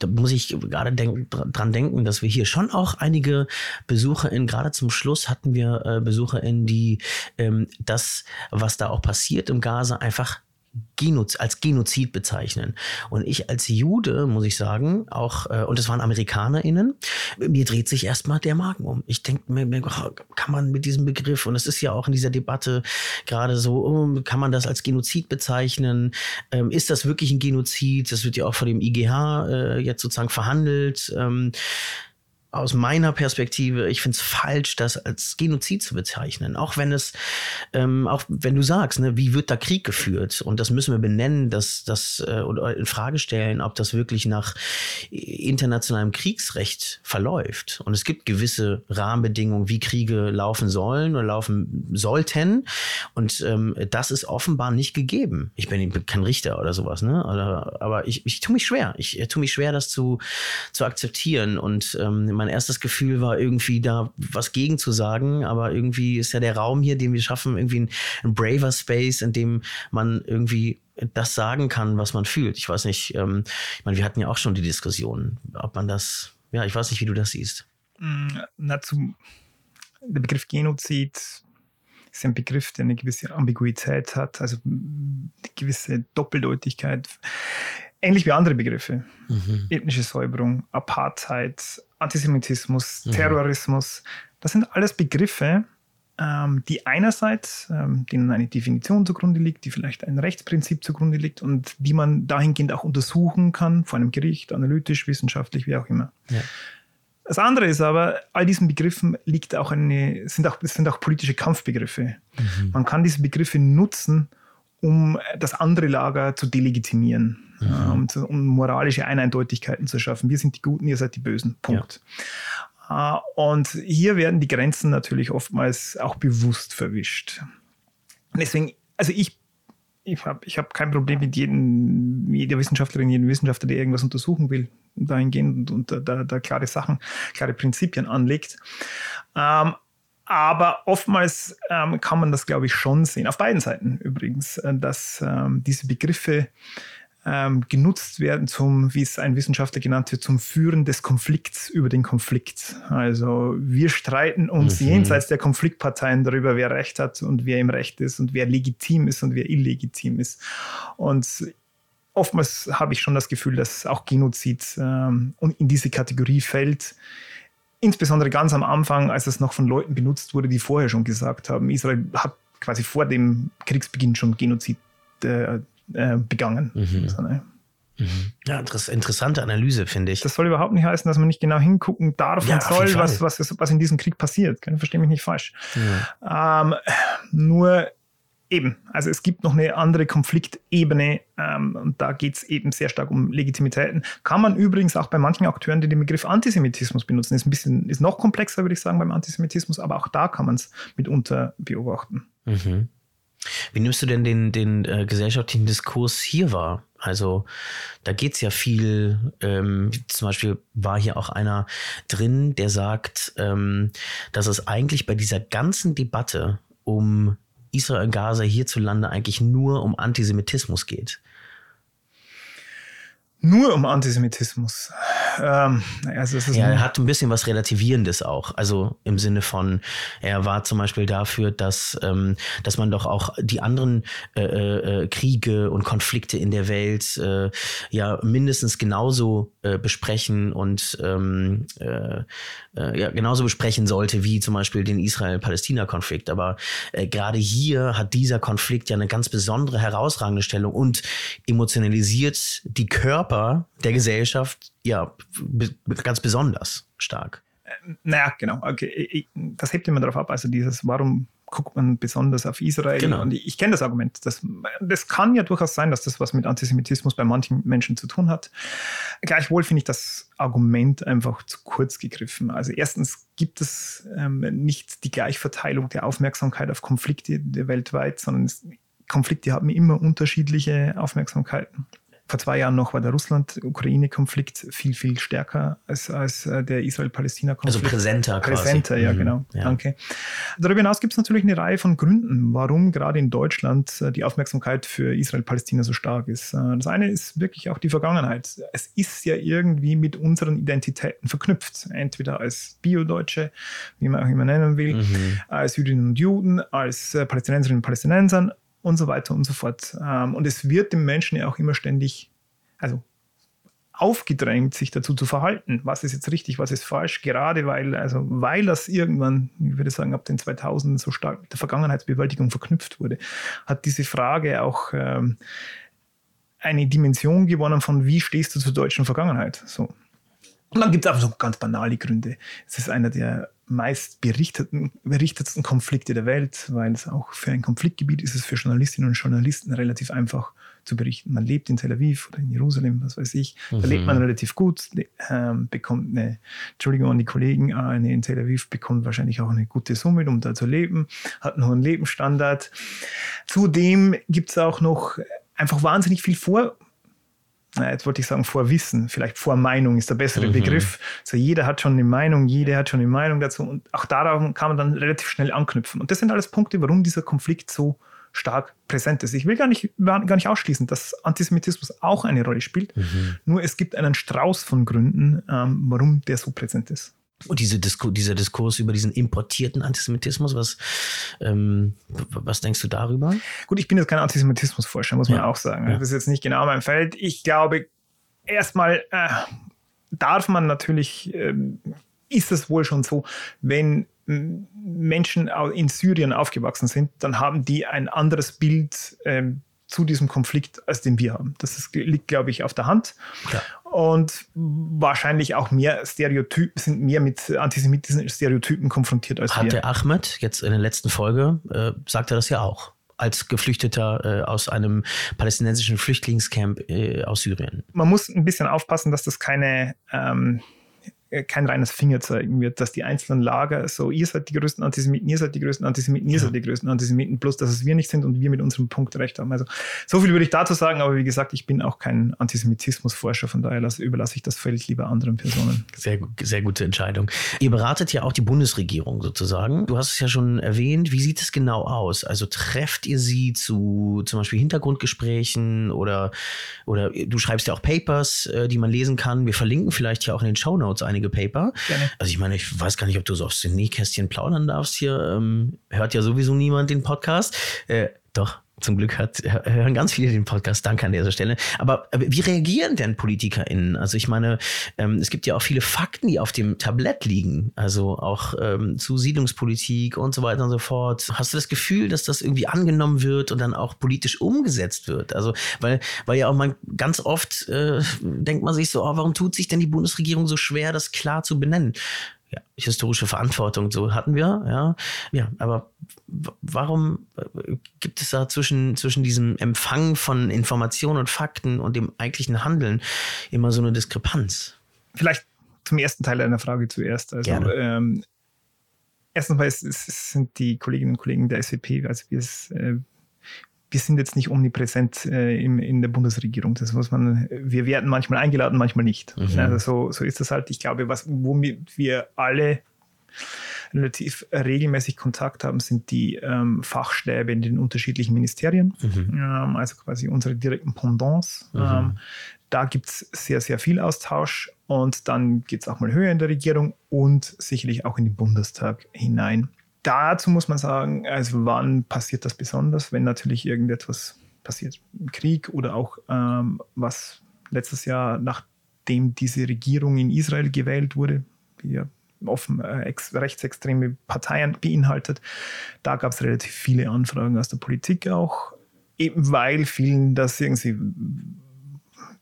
Da muss ich gerade denk, dran denken, dass wir hier schon auch einige BesucherInnen, gerade zum Schluss hatten wir äh, BesucherInnen, die ähm, das, was da auch passiert im Gaza, einfach Genoz als Genozid bezeichnen. Und ich als Jude, muss ich sagen, auch, äh, und es waren AmerikanerInnen, mir dreht sich erstmal der Magen um. Ich denke mir, oh, kann man mit diesem Begriff, und es ist ja auch in dieser Debatte gerade so, oh, kann man das als Genozid bezeichnen? Ähm, ist das wirklich ein Genozid? Das wird ja auch vor dem IGH äh, jetzt sozusagen verhandelt. Ähm, aus meiner Perspektive, ich finde es falsch, das als Genozid zu bezeichnen. Auch wenn es, ähm, auch wenn du sagst, ne, wie wird da Krieg geführt? Und das müssen wir benennen, dass das äh, oder in Frage stellen, ob das wirklich nach internationalem Kriegsrecht verläuft. Und es gibt gewisse Rahmenbedingungen, wie Kriege laufen sollen oder laufen sollten. Und ähm, das ist offenbar nicht gegeben. Ich bin kein Richter oder sowas, ne? Oder, aber ich, ich tue mich schwer. Ich, ich tue mich schwer, das zu, zu akzeptieren. Und ähm, mein erstes Gefühl war irgendwie da was gegen zu sagen, aber irgendwie ist ja der Raum hier, den wir schaffen, irgendwie ein, ein braver Space, in dem man irgendwie das sagen kann, was man fühlt. Ich weiß nicht, ähm, ich meine, wir hatten ja auch schon die Diskussion, ob man das, ja, ich weiß nicht, wie du das siehst. Mm, na, zum, der Begriff Genozid ist ein Begriff, der eine gewisse Ambiguität hat, also eine gewisse Doppeldeutigkeit ähnlich wie andere Begriffe. Mhm. Ethnische Säuberung, Apartheid, Antisemitismus, mhm. Terrorismus. Das sind alles Begriffe, ähm, die einerseits, ähm, denen eine Definition zugrunde liegt, die vielleicht ein Rechtsprinzip zugrunde liegt und die man dahingehend auch untersuchen kann, vor einem Gericht, analytisch, wissenschaftlich, wie auch immer. Ja. Das andere ist aber, all diesen Begriffen liegt auch eine, sind auch, sind auch politische Kampfbegriffe. Mhm. Man kann diese Begriffe nutzen, um das andere Lager zu delegitimieren, mhm. um, zu, um, moralische Eindeutigkeiten zu schaffen. Wir sind die Guten, ihr seid die Bösen. Punkt. Ja. Äh, und hier werden die Grenzen natürlich oftmals auch bewusst verwischt. deswegen, also ich ich habe ich hab kein Problem mit jedem, jeder Wissenschaftlerin, jedem Wissenschaftler, der irgendwas untersuchen will, dahingehend und, und da, da, klare Sachen, klare Prinzipien anlegt. Ähm, aber oftmals ähm, kann man das, glaube ich, schon sehen, auf beiden Seiten übrigens, äh, dass ähm, diese Begriffe ähm, genutzt werden zum, wie es ein Wissenschaftler genannt wird, zum Führen des Konflikts über den Konflikt. Also wir streiten uns mhm. jenseits der Konfliktparteien darüber, wer Recht hat und wer im Recht ist und wer legitim ist und wer illegitim ist. Und oftmals habe ich schon das Gefühl, dass auch Genozid ähm, in diese Kategorie fällt insbesondere ganz am Anfang, als es noch von Leuten benutzt wurde, die vorher schon gesagt haben, Israel hat quasi vor dem Kriegsbeginn schon Genozid äh, äh, begangen. Mhm. So, ne? mhm. Ja, interessante Analyse, finde ich. Das soll überhaupt nicht heißen, dass man nicht genau hingucken darf ja, und soll, was, was, was in diesem Krieg passiert. Verstehe mich nicht falsch. Ja. Ähm, nur Eben, also es gibt noch eine andere Konfliktebene ähm, und da geht es eben sehr stark um Legitimitäten. Kann man übrigens auch bei manchen Akteuren, die den Begriff Antisemitismus benutzen, ist ein bisschen, ist noch komplexer, würde ich sagen, beim Antisemitismus, aber auch da kann man es mitunter beobachten. Mhm. Wie nimmst du denn den, den äh, gesellschaftlichen Diskurs hier wahr? Also da geht es ja viel, ähm, zum Beispiel war hier auch einer drin, der sagt, ähm, dass es eigentlich bei dieser ganzen Debatte um Israel und Gaza hierzulande eigentlich nur um Antisemitismus geht. Nur um Antisemitismus. Ähm, also ja, er hat ein bisschen was Relativierendes auch. Also im Sinne von, er war zum Beispiel dafür, dass, ähm, dass man doch auch die anderen äh, äh, Kriege und Konflikte in der Welt äh, ja mindestens genauso äh, besprechen und ähm, äh, äh, ja, genauso besprechen sollte wie zum Beispiel den Israel-Palästina-Konflikt. Aber äh, gerade hier hat dieser Konflikt ja eine ganz besondere, herausragende Stellung und emotionalisiert die Körper der Gesellschaft ja ganz besonders stark. Äh, naja, genau. Okay. Das hebt immer darauf ab. Also dieses, warum guckt man besonders auf Israel. Genau. Und ich, ich kenne das Argument. Das, das kann ja durchaus sein, dass das was mit Antisemitismus bei manchen Menschen zu tun hat. Gleichwohl finde ich das Argument einfach zu kurz gegriffen. Also erstens gibt es ähm, nicht die Gleichverteilung der Aufmerksamkeit auf Konflikte weltweit, sondern es, Konflikte haben immer unterschiedliche Aufmerksamkeiten. Vor zwei Jahren noch war der Russland-Ukraine-Konflikt viel, viel stärker als, als äh, der Israel-Palästina-Konflikt. Also präsenter quasi. Präsenter, ja, mhm. genau. Ja. Danke. Darüber hinaus gibt es natürlich eine Reihe von Gründen, warum gerade in Deutschland äh, die Aufmerksamkeit für Israel-Palästina so stark ist. Äh, das eine ist wirklich auch die Vergangenheit. Es ist ja irgendwie mit unseren Identitäten verknüpft. Entweder als Bio-Deutsche, wie man auch immer nennen will, mhm. als Jüdinnen und Juden, als Palästinenserinnen und Palästinensern und so weiter und so fort. Ähm, und es wird dem Menschen ja auch immer ständig, also aufgedrängt, sich dazu zu verhalten. Was ist jetzt richtig, was ist falsch? Gerade weil, also weil das irgendwann, ich würde sagen, ab den 2000 so stark mit der Vergangenheitsbewältigung verknüpft wurde, hat diese Frage auch ähm, eine Dimension gewonnen von, wie stehst du zur deutschen Vergangenheit? So. Und dann gibt es einfach so ganz banale Gründe. Es ist einer der meist berichteten, berichtetsten Konflikte der Welt, weil es auch für ein Konfliktgebiet ist es für Journalistinnen und Journalisten relativ einfach zu berichten. Man lebt in Tel Aviv oder in Jerusalem, was weiß ich. Da mhm. lebt man relativ gut, ähm, bekommt eine, Entschuldigung an die Kollegen, eine in Tel Aviv bekommt wahrscheinlich auch eine gute Summe, um da zu leben, hat einen hohen Lebensstandard. Zudem gibt es auch noch einfach wahnsinnig viel vor jetzt wollte ich sagen Vorwissen, vielleicht Vormeinung ist der bessere mhm. Begriff. So jeder hat schon eine Meinung, jeder hat schon eine Meinung dazu und auch darauf kann man dann relativ schnell anknüpfen. Und das sind alles Punkte, warum dieser Konflikt so stark präsent ist. Ich will gar nicht, gar nicht ausschließen, dass Antisemitismus auch eine Rolle spielt. Mhm. Nur es gibt einen Strauß von Gründen, ähm, warum der so präsent ist. Und diese Disku dieser Diskurs über diesen importierten Antisemitismus, was, ähm, was denkst du darüber? Gut, ich bin jetzt kein Antisemitismusforscher, muss man ja. auch sagen. Ja. Das ist jetzt nicht genau mein Feld. Ich glaube, erstmal äh, darf man natürlich, äh, ist es wohl schon so, wenn Menschen in Syrien aufgewachsen sind, dann haben die ein anderes Bild ähm, zu diesem Konflikt, als den wir haben. Das ist, liegt, glaube ich, auf der Hand. Ja. Und wahrscheinlich auch mehr Stereotypen, sind mehr mit antisemitischen Stereotypen konfrontiert als Hat wir. der Ahmed jetzt in der letzten Folge, äh, sagt er das ja auch als Geflüchteter äh, aus einem palästinensischen Flüchtlingscamp äh, aus Syrien. Man muss ein bisschen aufpassen, dass das keine ähm, äh, kein reines Fingerzeigen wird, dass die einzelnen Lager so, ihr seid die größten Antisemiten, ihr seid die größten Antisemiten, ihr ja. seid die größten Antisemiten, plus dass es wir nicht sind und wir mit unserem Punkt recht haben. Also so viel würde ich dazu sagen, aber wie gesagt, ich bin auch kein Antisemitismusforscher, von daher lasse, überlasse ich das Feld lieber anderen Personen. Sehr, sehr gute Entscheidung. Ihr beratet ja auch die Bundesregierung sozusagen. Du hast es ja schon erwähnt. Wie sieht es genau aus? Also trefft ihr sie zu zum Beispiel Hintergrundgesprächen oder, oder du schreibst ja auch Papers, äh, die man lesen kann. Wir verlinken vielleicht ja auch in den Show Notes einige Paper. Gerne. Also ich meine, ich weiß gar nicht, ob du so aufs Nähkästchen plaudern darfst hier. Ähm, hört ja sowieso niemand den Podcast. Äh, doch, zum Glück hat, hören ganz viele den Podcast. Danke an dieser Stelle. Aber wie reagieren denn PolitikerInnen? Also ich meine, ähm, es gibt ja auch viele Fakten, die auf dem Tablett liegen. Also auch ähm, zu Siedlungspolitik und so weiter und so fort. Hast du das Gefühl, dass das irgendwie angenommen wird und dann auch politisch umgesetzt wird? Also, weil, weil ja auch man ganz oft äh, denkt man sich so, oh, warum tut sich denn die Bundesregierung so schwer, das klar zu benennen? Ja, historische Verantwortung, so hatten wir, ja. Ja, aber warum äh, gibt es da zwischen, zwischen diesem Empfang von Informationen und Fakten und dem eigentlichen Handeln immer so eine Diskrepanz? Vielleicht zum ersten Teil deiner Frage zuerst. Also, Gerne. Ähm, erstens mal es, es sind die Kolleginnen und Kollegen der SVP, also wir, es, äh, wir sind jetzt nicht omnipräsent äh, im, in der Bundesregierung. Das muss man, wir werden manchmal eingeladen, manchmal nicht. Mhm. Also so, so ist das halt. Ich glaube, was, womit wir alle relativ regelmäßig Kontakt haben, sind die ähm, Fachstäbe in den unterschiedlichen Ministerien, mhm. ähm, also quasi unsere direkten Pendants. Mhm. Ähm, da gibt es sehr, sehr viel Austausch und dann geht es auch mal höher in der Regierung und sicherlich auch in den Bundestag hinein dazu muss man sagen, also wann passiert das besonders, wenn natürlich irgendetwas passiert, Krieg oder auch ähm, was letztes Jahr, nachdem diese Regierung in Israel gewählt wurde, die ja offen äh, rechtsextreme Parteien beinhaltet, da gab es relativ viele Anfragen aus der Politik auch, eben weil vielen das irgendwie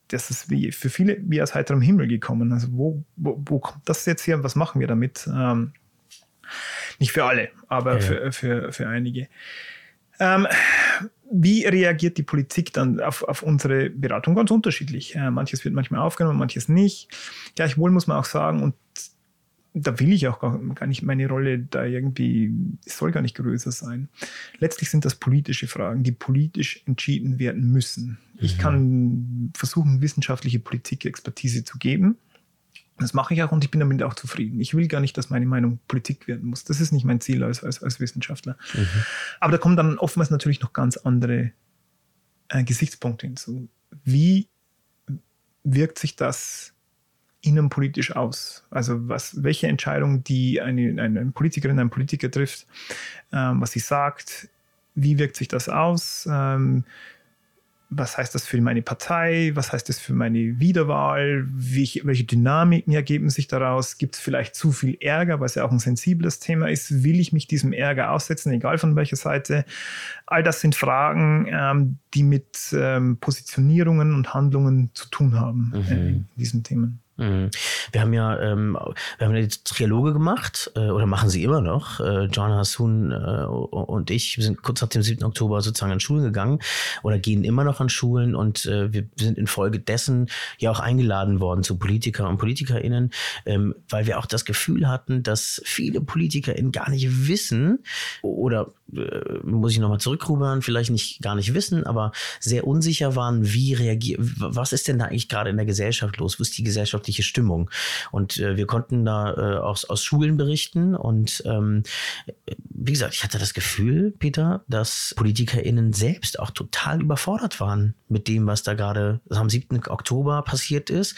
das ist wie für viele wie aus heiterem Himmel gekommen. Also wo, wo, wo kommt das jetzt her? Was machen wir damit? Ähm, nicht für alle, aber ja. für, für, für einige. Ähm, wie reagiert die Politik dann auf, auf unsere Beratung? Ganz unterschiedlich. Äh, manches wird manchmal aufgenommen, manches nicht. Gleichwohl muss man auch sagen, und da will ich auch gar, gar nicht meine Rolle da irgendwie, es soll gar nicht größer sein. Letztlich sind das politische Fragen, die politisch entschieden werden müssen. Ich mhm. kann versuchen, wissenschaftliche Politik-Expertise zu geben. Das mache ich auch und ich bin damit auch zufrieden. Ich will gar nicht, dass meine Meinung Politik werden muss. Das ist nicht mein Ziel als, als, als Wissenschaftler. Mhm. Aber da kommen dann oftmals natürlich noch ganz andere äh, Gesichtspunkte hinzu. Wie wirkt sich das innenpolitisch aus? Also was, welche Entscheidung, die eine, eine Politikerin, ein Politiker trifft, ähm, was sie sagt, wie wirkt sich das aus? Ähm, was heißt das für meine Partei? Was heißt das für meine Wiederwahl? Welche, welche Dynamiken ergeben sich daraus? Gibt es vielleicht zu viel Ärger, was ja auch ein sensibles Thema ist? Will ich mich diesem Ärger aussetzen, egal von welcher Seite? All das sind Fragen, ähm, die mit ähm, Positionierungen und Handlungen zu tun haben mhm. äh, in diesen Themen. Mhm. Wir haben ja, ähm, wir haben eine Trialoge gemacht, äh, oder machen sie immer noch. Äh, John Hassoun äh, und ich sind kurz nach dem 7. Oktober sozusagen an Schulen gegangen oder gehen immer noch an Schulen und äh, wir sind infolgedessen ja auch eingeladen worden zu Politiker und PolitikerInnen, ähm, weil wir auch das Gefühl hatten, dass viele PolitikerInnen gar nicht wissen oder äh, muss ich nochmal zurückrudern, vielleicht nicht gar nicht wissen, aber sehr unsicher waren, wie reagiert, was ist denn da eigentlich gerade in der Gesellschaft los? Wo ist die gesellschaftliche Stimmung? Und äh, wir konnten da äh, aus, aus Schulen berichten und ähm, wie gesagt, ich hatte das Gefühl, Peter, dass PolitikerInnen selbst auch total überfordert waren mit dem, was da gerade am 7. Oktober passiert ist.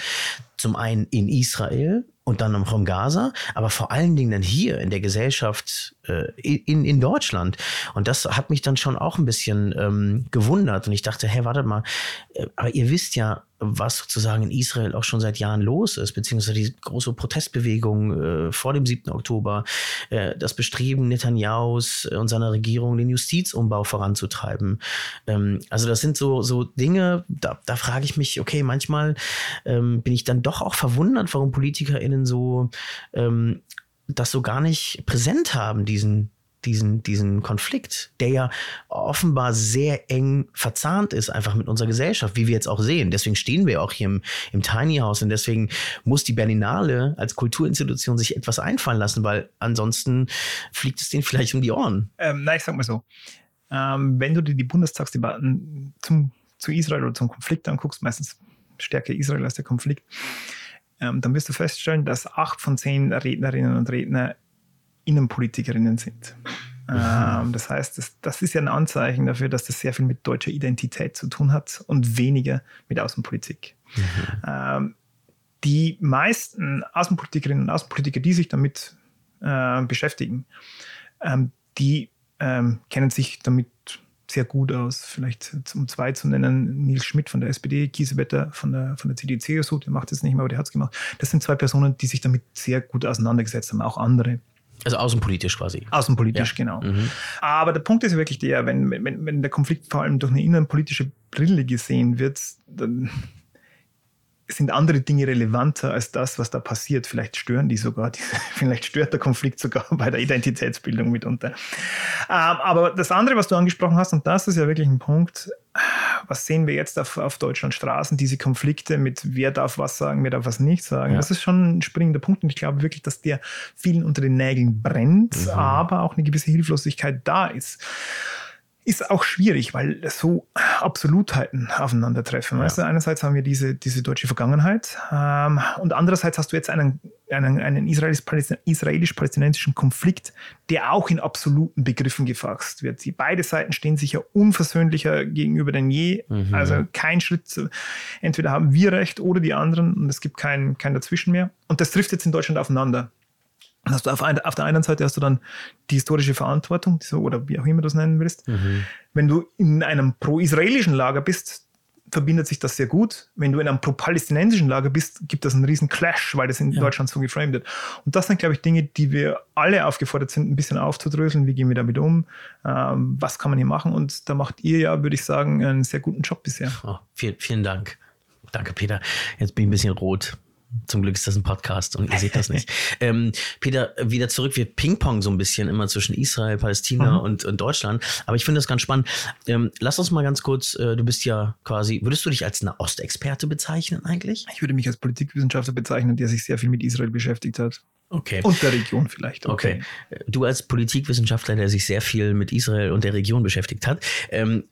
Zum einen in Israel und dann vom Gaza, aber vor allen Dingen dann hier in der Gesellschaft äh, in, in Deutschland. Und das hat mich dann schon auch ein bisschen ähm, gewundert. Und ich dachte, hey, wartet mal, äh, aber ihr wisst ja, was sozusagen in Israel auch schon seit Jahren los ist, beziehungsweise die große Protestbewegung äh, vor dem 7. Oktober, äh, das Bestreben Netanyahus und seiner Regierung, den Justizumbau voranzutreiben. Ähm, also das sind so, so Dinge, da, da frage ich mich, okay, manchmal ähm, bin ich dann doch auch verwundert, warum PolitikerInnen so ähm, das so gar nicht präsent haben, diesen, diesen, diesen Konflikt, der ja offenbar sehr eng verzahnt ist, einfach mit unserer Gesellschaft, wie wir jetzt auch sehen. Deswegen stehen wir auch hier im, im Tiny House und deswegen muss die Berlinale als Kulturinstitution sich etwas einfallen lassen, weil ansonsten fliegt es denen vielleicht um die Ohren. Ähm, nein, ich sag mal so. Ähm, wenn du dir die Bundestagsdebatten zum, zu Israel oder zum Konflikt anguckst, meistens stärker Israel als der Konflikt, ähm, dann wirst du feststellen, dass acht von zehn Rednerinnen und Redner Innenpolitikerinnen sind. Ähm, das heißt, das, das, ist ja ein Anzeichen dafür, dass das sehr viel mit deutscher Identität zu tun hat und weniger mit Außenpolitik. Mhm. Ähm, die meisten Außenpolitikerinnen und Außenpolitiker, die sich damit äh, beschäftigen, ähm, die ähm, kennen sich damit sehr gut aus. Vielleicht um zwei zu nennen, Nils Schmidt von der SPD, Kiesewetter von der, von der CDU-CSU, der macht es nicht mehr, aber der hat es gemacht. Das sind zwei Personen, die sich damit sehr gut auseinandergesetzt haben, auch andere. Also außenpolitisch quasi. Außenpolitisch, ja. genau. Mhm. Aber der Punkt ist wirklich der, wenn, wenn, wenn der Konflikt vor allem durch eine innenpolitische Brille gesehen wird, dann sind andere Dinge relevanter als das, was da passiert. Vielleicht stören die sogar, vielleicht stört der Konflikt sogar bei der Identitätsbildung mitunter. Ähm, aber das andere, was du angesprochen hast, und das ist ja wirklich ein Punkt, was sehen wir jetzt auf, auf Deutschland Straßen, diese Konflikte mit wer darf was sagen, wer darf was nicht sagen. Ja. Das ist schon ein springender Punkt und ich glaube wirklich, dass der vielen unter den Nägeln brennt, mhm. aber auch eine gewisse Hilflosigkeit da ist ist auch schwierig, weil so Absolutheiten aufeinandertreffen. Ja. Weißt du, einerseits haben wir diese, diese deutsche Vergangenheit ähm, und andererseits hast du jetzt einen, einen, einen israelisch-palästinensischen Konflikt, der auch in absoluten Begriffen gefasst wird. Die, beide Seiten stehen sich ja unversöhnlicher gegenüber denn je. Mhm. Also kein Schritt. Entweder haben wir Recht oder die anderen und es gibt kein, kein Dazwischen mehr. Und das trifft jetzt in Deutschland aufeinander hast du auf, ein, auf, der einen Seite hast du dann die historische Verantwortung, so, oder wie auch immer du es nennen willst. Mhm. Wenn du in einem pro-israelischen Lager bist, verbindet sich das sehr gut. Wenn du in einem pro-palästinensischen Lager bist, gibt das einen riesen Clash, weil das in ja. Deutschland so geframed wird. Und das sind, glaube ich, Dinge, die wir alle aufgefordert sind, ein bisschen aufzudröseln. Wie gehen wir damit um? Ähm, was kann man hier machen? Und da macht ihr ja, würde ich sagen, einen sehr guten Job bisher. Oh, vielen, vielen Dank. Danke, Peter. Jetzt bin ich ein bisschen rot. Zum Glück ist das ein Podcast und ihr seht das nicht. ähm, Peter, wieder zurück. Wir pingpong so ein bisschen immer zwischen Israel, Palästina mhm. und, und, Deutschland. Aber ich finde das ganz spannend. Ähm, lass uns mal ganz kurz, äh, du bist ja quasi, würdest du dich als eine Ostexperte bezeichnen eigentlich? Ich würde mich als Politikwissenschaftler bezeichnen, der sich sehr viel mit Israel beschäftigt hat. Okay. Und der Region vielleicht. Okay. okay. Du als Politikwissenschaftler, der sich sehr viel mit Israel und der Region beschäftigt hat, ähm, äh,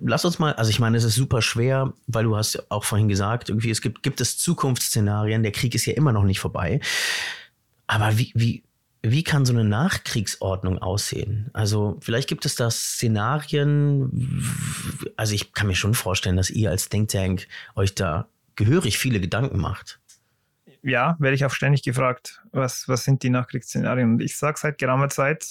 lass uns mal, also ich meine, es ist super schwer, weil du hast auch vorhin gesagt, irgendwie es gibt, gibt es Zukunftsszenarien, der Krieg ist ja immer noch nicht vorbei. Aber wie, wie, wie kann so eine Nachkriegsordnung aussehen? Also vielleicht gibt es da Szenarien, also ich kann mir schon vorstellen, dass ihr als Think Tank euch da gehörig viele Gedanken macht. Ja, werde ich auch ständig gefragt, was, was sind die Nachkriegsszenarien? Und ich sage seit geraumer Zeit,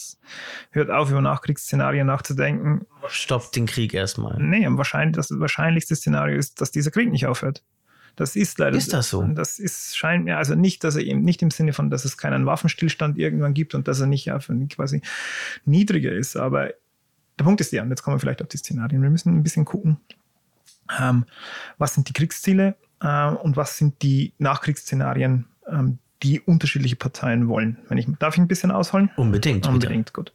hört auf, über Nachkriegsszenarien nachzudenken. Stoppt den Krieg erstmal. Nee, wahrscheinlich, das wahrscheinlichste Szenario ist, dass dieser Krieg nicht aufhört. Das ist leider. Ist das so? Das ist, scheint mir, also nicht, dass er eben, nicht im Sinne von, dass es keinen Waffenstillstand irgendwann gibt und dass er nicht ja, quasi niedriger ist. Aber der Punkt ist ja, und jetzt kommen wir vielleicht auf die Szenarien. Wir müssen ein bisschen gucken, ähm, was sind die Kriegsziele äh, und was sind die Nachkriegsszenarien, ähm, die unterschiedliche Parteien wollen. Wenn ich, darf ich ein bisschen ausholen? Unbedingt. Unbedingt, bitte. gut.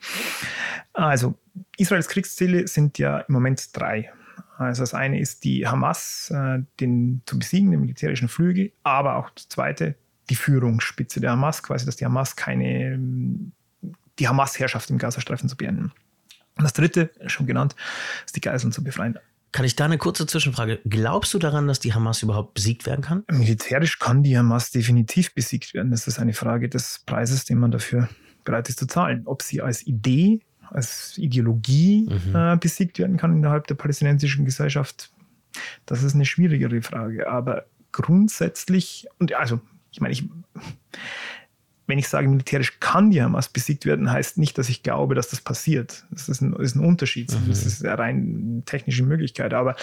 Also, Israels Kriegsziele sind ja im Moment drei. Also das eine ist die Hamas, äh, den zu besiegen, den militärischen Flügel, aber auch das zweite, die Führungsspitze der Hamas, quasi, dass die Hamas keine, die Hamas-Herrschaft im Gazastreifen zu beenden. Und das dritte, schon genannt, ist die Geiseln zu befreien. Kann ich da eine kurze Zwischenfrage? Glaubst du daran, dass die Hamas überhaupt besiegt werden kann? Militärisch kann die Hamas definitiv besiegt werden. Das ist eine Frage des Preises, den man dafür bereit ist zu zahlen. Ob sie als Idee als Ideologie mhm. äh, besiegt werden kann innerhalb der palästinensischen Gesellschaft, das ist eine schwierigere Frage. Aber grundsätzlich, und also, ich meine, ich, wenn ich sage, militärisch kann die Hamas besiegt werden, heißt nicht, dass ich glaube, dass das passiert. Das ist ein, ist ein Unterschied. Mhm. Das ist eine rein technische Möglichkeit. Aber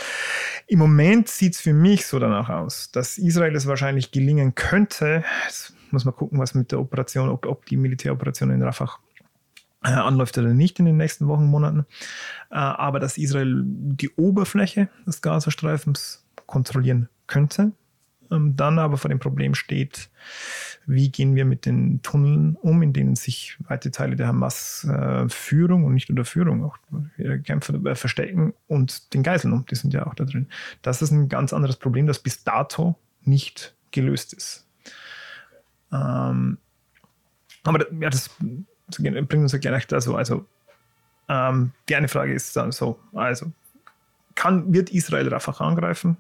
im Moment sieht es für mich so danach aus, dass Israel es wahrscheinlich gelingen könnte. Jetzt muss man gucken, was mit der Operation, ob, ob die Militäroperation in Rafah äh, anläuft oder nicht in den nächsten Wochen, Monaten. Äh, aber dass Israel die Oberfläche des Gazastreifens kontrollieren könnte, dann aber vor dem Problem steht, wie gehen wir mit den Tunneln um, in denen sich weite Teile der Hamas-Führung äh, und nicht nur der Führung, auch Kämpfer verstecken und den Geiseln um, die sind ja auch da drin. Das ist ein ganz anderes Problem, das bis dato nicht gelöst ist. Ähm, aber ja, das bringt uns ja gleich da so. Also ähm, die eine Frage ist dann so, also kann, wird Israel Rafah angreifen?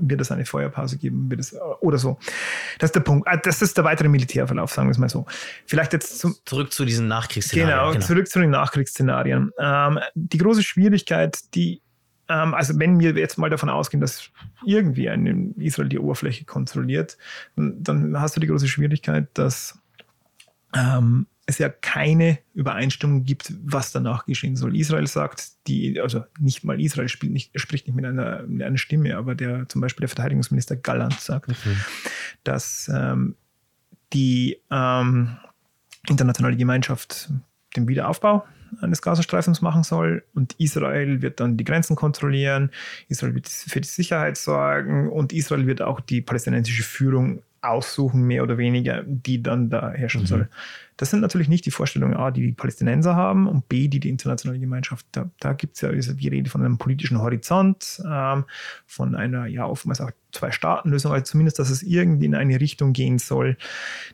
Wird es eine Feuerpause geben? Wird es, oder so. Das ist der Punkt. Ah, das ist der weitere Militärverlauf, sagen wir es mal so. Vielleicht jetzt zum, zurück zu diesen Nachkriegsszenarien. Genau, genau. zurück zu den Nachkriegsszenarien. Ähm, die große Schwierigkeit, die, ähm, also wenn wir jetzt mal davon ausgehen, dass irgendwie ein Israel die Oberfläche kontrolliert, dann hast du die große Schwierigkeit, dass ähm, es ja keine Übereinstimmung gibt, was danach geschehen soll. Israel sagt, die, also nicht mal Israel spielt nicht, spricht nicht mit einer, mit einer Stimme, aber der zum Beispiel der Verteidigungsminister Galland sagt, okay. dass ähm, die ähm, internationale Gemeinschaft den Wiederaufbau eines Gazastreifens machen soll und Israel wird dann die Grenzen kontrollieren, Israel wird für die Sicherheit sorgen und Israel wird auch die palästinensische Führung aussuchen, mehr oder weniger, die dann da herrschen mhm. soll. Das sind natürlich nicht die Vorstellungen A, die die Palästinenser haben und B, die die internationale Gemeinschaft. Da, da gibt es ja die Rede von einem politischen Horizont, ähm, von einer, ja, oftmals auch Zwei-Staaten-Lösung, also zumindest, dass es irgendwie in eine Richtung gehen soll,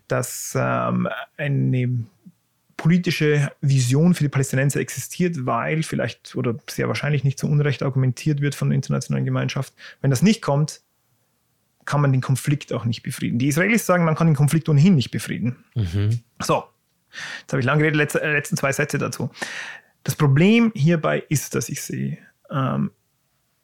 dass ähm, eine politische Vision für die Palästinenser existiert, weil vielleicht oder sehr wahrscheinlich nicht zu Unrecht argumentiert wird von der internationalen Gemeinschaft. Wenn das nicht kommt, kann man den Konflikt auch nicht befrieden. Die Israelis sagen, man kann den Konflikt ohnehin nicht befrieden. Mhm. So, jetzt habe ich lange geredet, letzte, äh, letzten zwei Sätze dazu. Das Problem hierbei ist, dass ich sehe, ähm,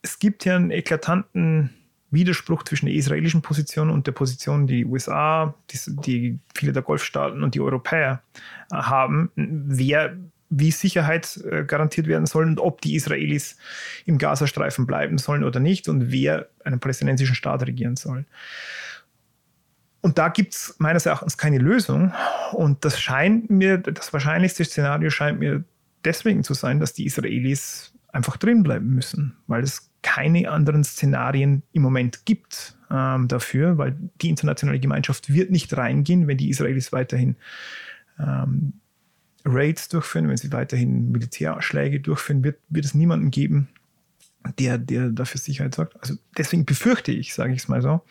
es gibt hier einen eklatanten Widerspruch zwischen der israelischen Position und der Position, die USA, die, die viele der Golfstaaten und die Europäer äh, haben, wer wie Sicherheit äh, garantiert werden soll und ob die Israelis im Gazastreifen bleiben sollen oder nicht und wer einen palästinensischen Staat regieren soll. Und da gibt es meines Erachtens keine Lösung. Und das scheint mir, das wahrscheinlichste Szenario scheint mir deswegen zu sein, dass die Israelis einfach drin bleiben müssen, weil es keine anderen Szenarien im Moment gibt ähm, dafür, weil die internationale Gemeinschaft wird nicht reingehen, wenn die Israelis weiterhin ähm, Raids durchführen, wenn sie weiterhin Militärschläge durchführen, wird, wird es niemanden geben, der, der dafür Sicherheit sorgt. Also deswegen befürchte ich, sage ich es mal so,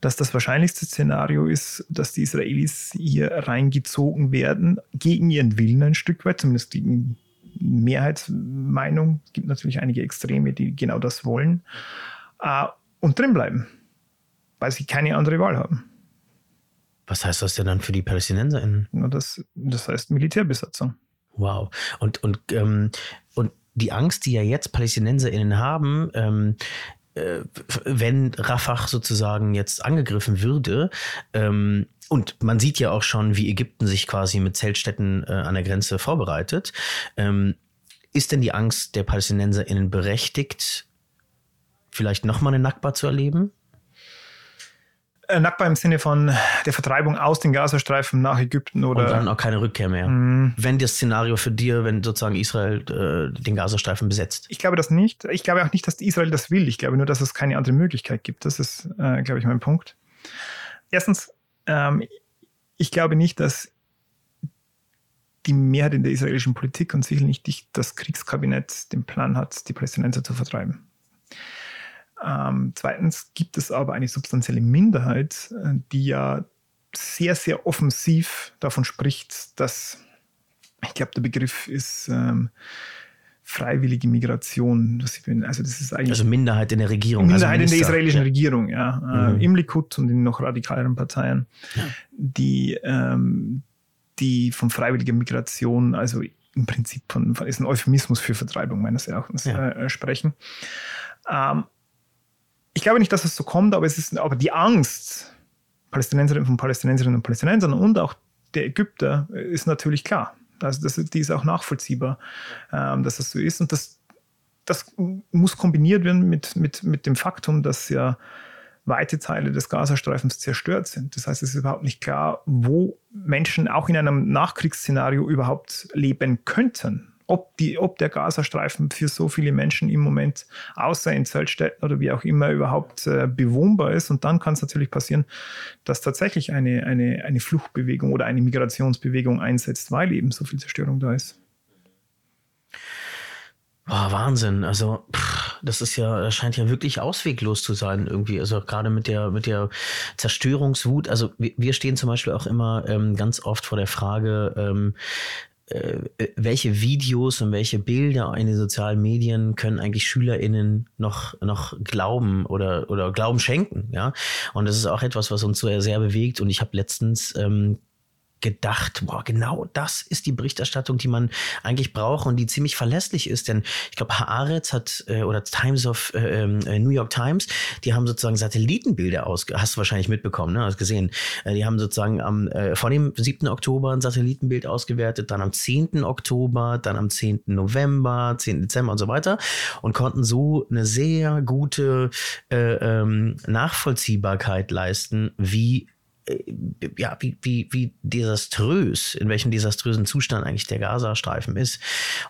dass das wahrscheinlichste Szenario ist, dass die Israelis hier reingezogen werden, gegen ihren Willen ein Stück weit, zumindest gegen Mehrheitsmeinung. Es gibt natürlich einige Extreme, die genau das wollen. Äh, und drin bleiben, weil sie keine andere Wahl haben. Was heißt das denn dann für die PalästinenserInnen? Das, das heißt Militärbesatzung. Wow. Und, und, ähm, und die Angst, die ja jetzt PalästinenserInnen haben, ähm, äh, wenn Rafah sozusagen jetzt angegriffen würde, ähm, und man sieht ja auch schon, wie Ägypten sich quasi mit Zeltstätten äh, an der Grenze vorbereitet. Ähm, ist denn die Angst der PalästinenserInnen berechtigt, vielleicht nochmal eine Nakba zu erleben? Äh, Nakba im Sinne von der Vertreibung aus den Gazastreifen nach Ägypten oder. Und dann auch keine Rückkehr mehr. Mm. Wenn das Szenario für dir, wenn sozusagen Israel äh, den Gazastreifen besetzt. Ich glaube das nicht. Ich glaube auch nicht, dass Israel das will. Ich glaube nur, dass es keine andere Möglichkeit gibt. Das ist, äh, glaube ich, mein Punkt. Erstens, ähm, ich glaube nicht, dass die Mehrheit in der israelischen Politik und sicherlich nicht das Kriegskabinett den Plan hat, die Palästinenser zu vertreiben. Ähm, zweitens gibt es aber eine substanzielle Minderheit, äh, die ja sehr, sehr offensiv davon spricht, dass, ich glaube, der Begriff ist ähm, freiwillige Migration. Also, das ist eigentlich also Minderheit in der Regierung. Also Minderheit also in der israelischen ja. Regierung, ja. Äh, mhm. Im Likud und in noch radikaleren Parteien, ja. die, ähm, die von freiwilliger Migration, also im Prinzip von, ist ein Euphemismus für Vertreibung meines Erachtens ja. äh, sprechen. Ähm, ich glaube nicht, dass es so kommt, aber es ist aber die Angst Palästinenserinnen von Palästinenserinnen und Palästinensern und auch der Ägypter ist natürlich klar. Also das, die ist auch nachvollziehbar, ähm, dass das so ist. Und das, das muss kombiniert werden mit, mit, mit dem Faktum, dass ja weite Teile des Gazastreifens zerstört sind. Das heißt, es ist überhaupt nicht klar, wo Menschen auch in einem Nachkriegsszenario überhaupt leben könnten ob, die, ob der Gazastreifen für so viele Menschen im Moment, außer in Zeltstätten oder wie auch immer, überhaupt äh, bewohnbar ist. Und dann kann es natürlich passieren, dass tatsächlich eine, eine, eine Fluchtbewegung oder eine Migrationsbewegung einsetzt, weil eben so viel Zerstörung da ist. Boah, Wahnsinn. Also, pff, das ist ja, das scheint ja wirklich ausweglos zu sein, irgendwie. Also gerade mit der, mit der Zerstörungswut. Also wir, wir stehen zum Beispiel auch immer ähm, ganz oft vor der Frage, ähm, äh, welche Videos und welche Bilder in den sozialen Medien können eigentlich SchülerInnen noch, noch glauben oder, oder Glauben schenken, ja. Und das ist auch etwas, was uns sehr, sehr bewegt. Und ich habe letztens ähm, gedacht, boah, genau das ist die Berichterstattung, die man eigentlich braucht und die ziemlich verlässlich ist. Denn ich glaube, Haaretz hat, äh, oder Times of äh, ähm, äh, New York Times, die haben sozusagen Satellitenbilder aus, hast du wahrscheinlich mitbekommen, ne? Hast gesehen. Äh, die haben sozusagen am, vor dem 7. Oktober ein Satellitenbild ausgewertet, dann am 10. Oktober, dann am 10. November, 10. Dezember und so weiter und konnten so eine sehr gute äh, ähm, Nachvollziehbarkeit leisten, wie ja, wie, wie, wie desaströs, in welchem desaströsen Zustand eigentlich der Gazastreifen ist.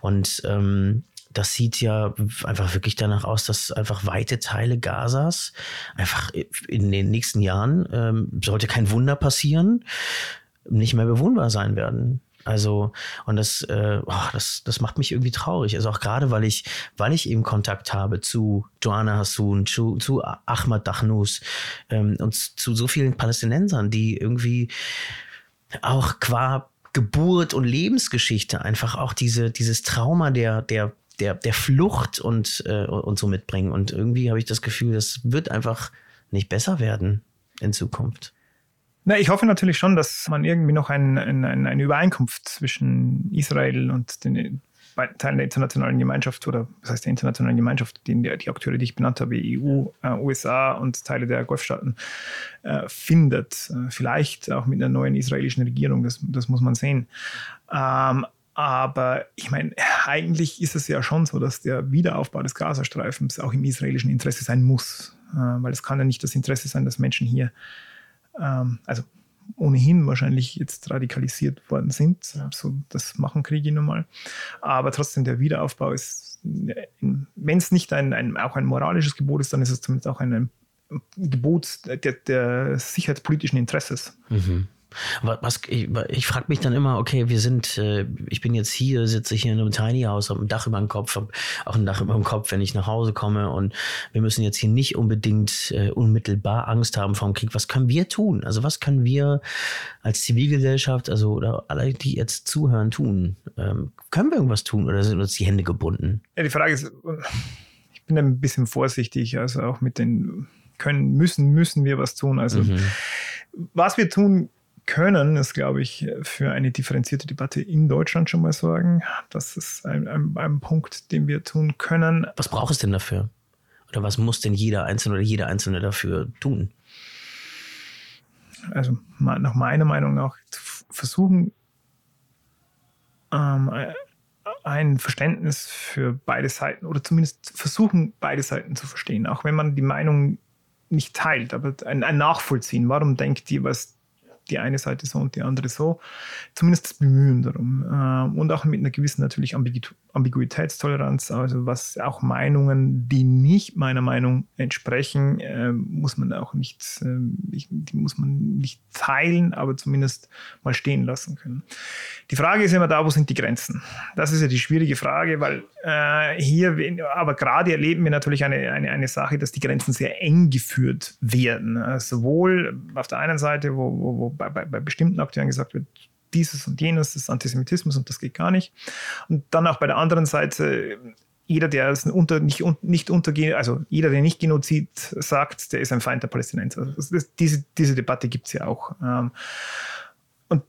Und ähm, das sieht ja einfach wirklich danach aus, dass einfach weite Teile Gazas einfach in den nächsten Jahren, ähm, sollte kein Wunder passieren, nicht mehr bewohnbar sein werden. Also, und das, äh, oh, das, das macht mich irgendwie traurig. Also auch gerade, weil ich, weil ich eben Kontakt habe zu Joanna Hassoun, zu, zu Ahmad Dachnus ähm, und zu so vielen Palästinensern, die irgendwie auch qua Geburt und Lebensgeschichte einfach auch diese, dieses Trauma der, der, der, der Flucht und, äh, und so mitbringen. Und irgendwie habe ich das Gefühl, das wird einfach nicht besser werden in Zukunft. Na, ich hoffe natürlich schon, dass man irgendwie noch ein, ein, ein, eine Übereinkunft zwischen Israel und den Teilen der internationalen Gemeinschaft oder was heißt der internationalen Gemeinschaft, die, die Akteure, die ich benannt habe, EU, äh, USA und Teile der Golfstaaten, äh, findet. Äh, vielleicht auch mit einer neuen israelischen Regierung, das, das muss man sehen. Ähm, aber ich meine, eigentlich ist es ja schon so, dass der Wiederaufbau des Gazastreifens auch im israelischen Interesse sein muss. Äh, weil es kann ja nicht das Interesse sein, dass Menschen hier ähm, also ohnehin wahrscheinlich jetzt radikalisiert worden sind. So, das machen Kriege nun mal. Aber trotzdem, der Wiederaufbau ist, wenn es nicht ein, ein, auch ein moralisches Gebot ist, dann ist es zumindest auch ein, ein Gebot der, der sicherheitspolitischen Interesses. Mhm. Was, ich, ich frage mich dann immer, okay, wir sind, äh, ich bin jetzt hier, sitze hier in einem Tiny House, habe ein Dach über dem Kopf, habe auch ein Dach über dem Kopf, wenn ich nach Hause komme und wir müssen jetzt hier nicht unbedingt äh, unmittelbar Angst haben vor dem Krieg. Was können wir tun? Also was können wir als Zivilgesellschaft, also oder alle, die jetzt zuhören, tun? Ähm, können wir irgendwas tun oder sind uns die Hände gebunden? Ja, die Frage ist, ich bin ein bisschen vorsichtig, also auch mit den können, müssen, müssen wir was tun. Also mhm. was wir tun können, ist, glaube ich, für eine differenzierte Debatte in Deutschland schon mal sorgen. Das ist ein, ein, ein Punkt, den wir tun können. Was braucht es denn dafür? Oder was muss denn jeder Einzelne oder jeder Einzelne dafür tun? Also nach meiner Meinung nach versuchen, ähm, ein Verständnis für beide Seiten oder zumindest versuchen, beide Seiten zu verstehen, auch wenn man die Meinung nicht teilt, aber ein, ein Nachvollziehen. Warum denkt was die eine Seite so und die andere so. Zumindest das Bemühen darum. Äh, und auch mit einer gewissen natürlich Ambiguitätstoleranz, also was auch Meinungen, die nicht meiner Meinung entsprechen, äh, muss man auch nicht, äh, die muss man nicht teilen, aber zumindest mal stehen lassen können. Die Frage ist immer da, wo sind die Grenzen? Das ist ja die schwierige Frage, weil hier, aber gerade erleben wir natürlich eine, eine, eine Sache, dass die Grenzen sehr eng geführt werden. sowohl auf der einen Seite, wo, wo, wo bei, bei, bei bestimmten Akteuren gesagt wird, dieses und jenes ist Antisemitismus und das geht gar nicht. Und dann auch bei der anderen Seite, jeder, der es unter, nicht, nicht untergeht, also jeder, der nicht Genozid sagt, der ist ein Feind der Palästinenser. Also das, diese, diese Debatte gibt es ja auch. Ähm, und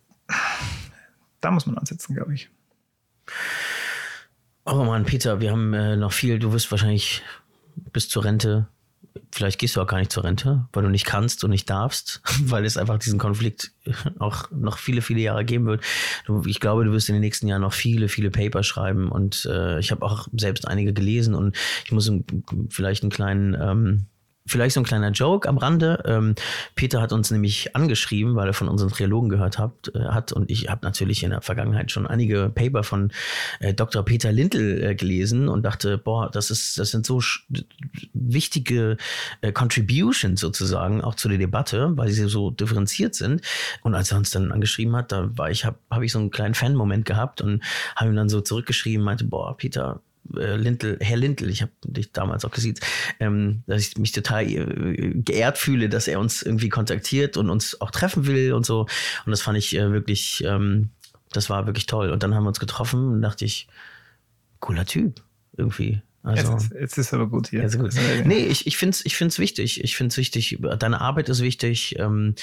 da muss man ansetzen, glaube ich. Oh Mann, Peter, wir haben äh, noch viel. Du wirst wahrscheinlich bis zur Rente vielleicht gehst du auch gar nicht zur Rente, weil du nicht kannst und nicht darfst, weil es einfach diesen Konflikt auch noch viele, viele Jahre geben wird. Ich glaube, du wirst in den nächsten Jahren noch viele, viele Paper schreiben und äh, ich habe auch selbst einige gelesen und ich muss vielleicht einen kleinen ähm, Vielleicht so ein kleiner Joke am Rande. Ähm, Peter hat uns nämlich angeschrieben, weil er von unseren Triologen gehört hat, äh, hat und ich habe natürlich in der Vergangenheit schon einige Paper von äh, Dr. Peter Lintel äh, gelesen und dachte, boah, das ist, das sind so wichtige äh, Contributions sozusagen auch zu der Debatte, weil sie so differenziert sind. Und als er uns dann angeschrieben hat, da war ich, habe hab ich so einen kleinen Fan-Moment gehabt und habe ihm dann so zurückgeschrieben, meinte, boah, Peter, äh, Lintel, Herr Lintel, ich habe dich damals auch gesehen, ähm, dass ich mich total äh, geehrt fühle, dass er uns irgendwie kontaktiert und uns auch treffen will und so. Und das fand ich äh, wirklich, ähm, das war wirklich toll. Und dann haben wir uns getroffen und dachte ich, cooler Typ irgendwie. Also, jetzt, ist, jetzt ist aber gut hier. Jetzt gut. Nee, ich, ich finde es ich find's wichtig. Ich finde es wichtig. Deine Arbeit ist wichtig. Ähm,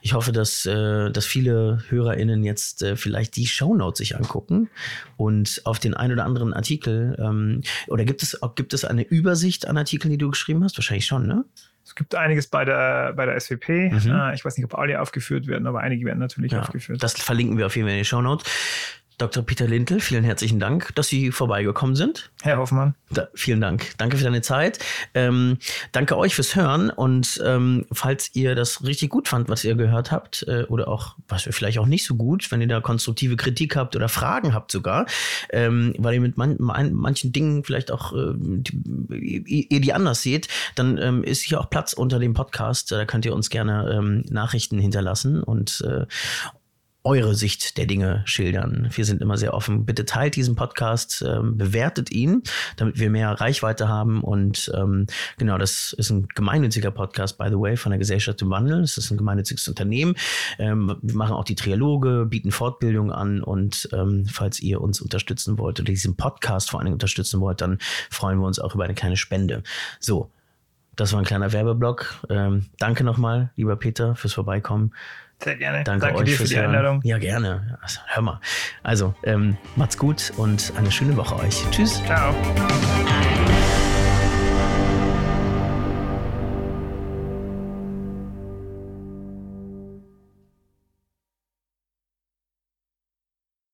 ich hoffe, dass, äh, dass viele HörerInnen jetzt äh, vielleicht die Shownotes sich angucken und auf den ein oder anderen Artikel. Ähm, oder gibt es, gibt es eine Übersicht an Artikeln, die du geschrieben hast? Wahrscheinlich schon, ne? Es gibt einiges bei der, bei der SWP. Mhm. Äh, ich weiß nicht, ob alle aufgeführt werden, aber einige werden natürlich ja, aufgeführt. Das verlinken wir auf jeden Fall in den Shownotes. Dr. Peter Lintel, vielen herzlichen Dank, dass Sie vorbeigekommen sind. Herr Hoffmann. Da, vielen Dank. Danke für deine Zeit. Ähm, danke euch fürs Hören. Und ähm, falls ihr das richtig gut fand, was ihr gehört habt, äh, oder auch, was wir vielleicht auch nicht so gut, wenn ihr da konstruktive Kritik habt oder Fragen habt sogar, ähm, weil ihr mit man, man, manchen Dingen vielleicht auch äh, die, ihr die anders seht, dann ähm, ist hier auch Platz unter dem Podcast. Da könnt ihr uns gerne ähm, Nachrichten hinterlassen und äh, eure Sicht der Dinge schildern. Wir sind immer sehr offen. Bitte teilt diesen Podcast, ähm, bewertet ihn, damit wir mehr Reichweite haben. Und ähm, genau, das ist ein gemeinnütziger Podcast, by the way, von der Gesellschaft im Wandel. Das ist ein gemeinnütziges Unternehmen. Ähm, wir machen auch die Trialoge, bieten Fortbildung an. Und ähm, falls ihr uns unterstützen wollt oder diesen Podcast vor allem unterstützen wollt, dann freuen wir uns auch über eine kleine Spende. So, das war ein kleiner Werbeblock. Ähm, danke nochmal, lieber Peter, fürs Vorbeikommen. Sehr gerne. Danke, Danke euch dir für die Einladung. Ja, gerne. Also, hör mal. Also, ähm, macht's gut und eine schöne Woche euch. Tschüss. Ciao.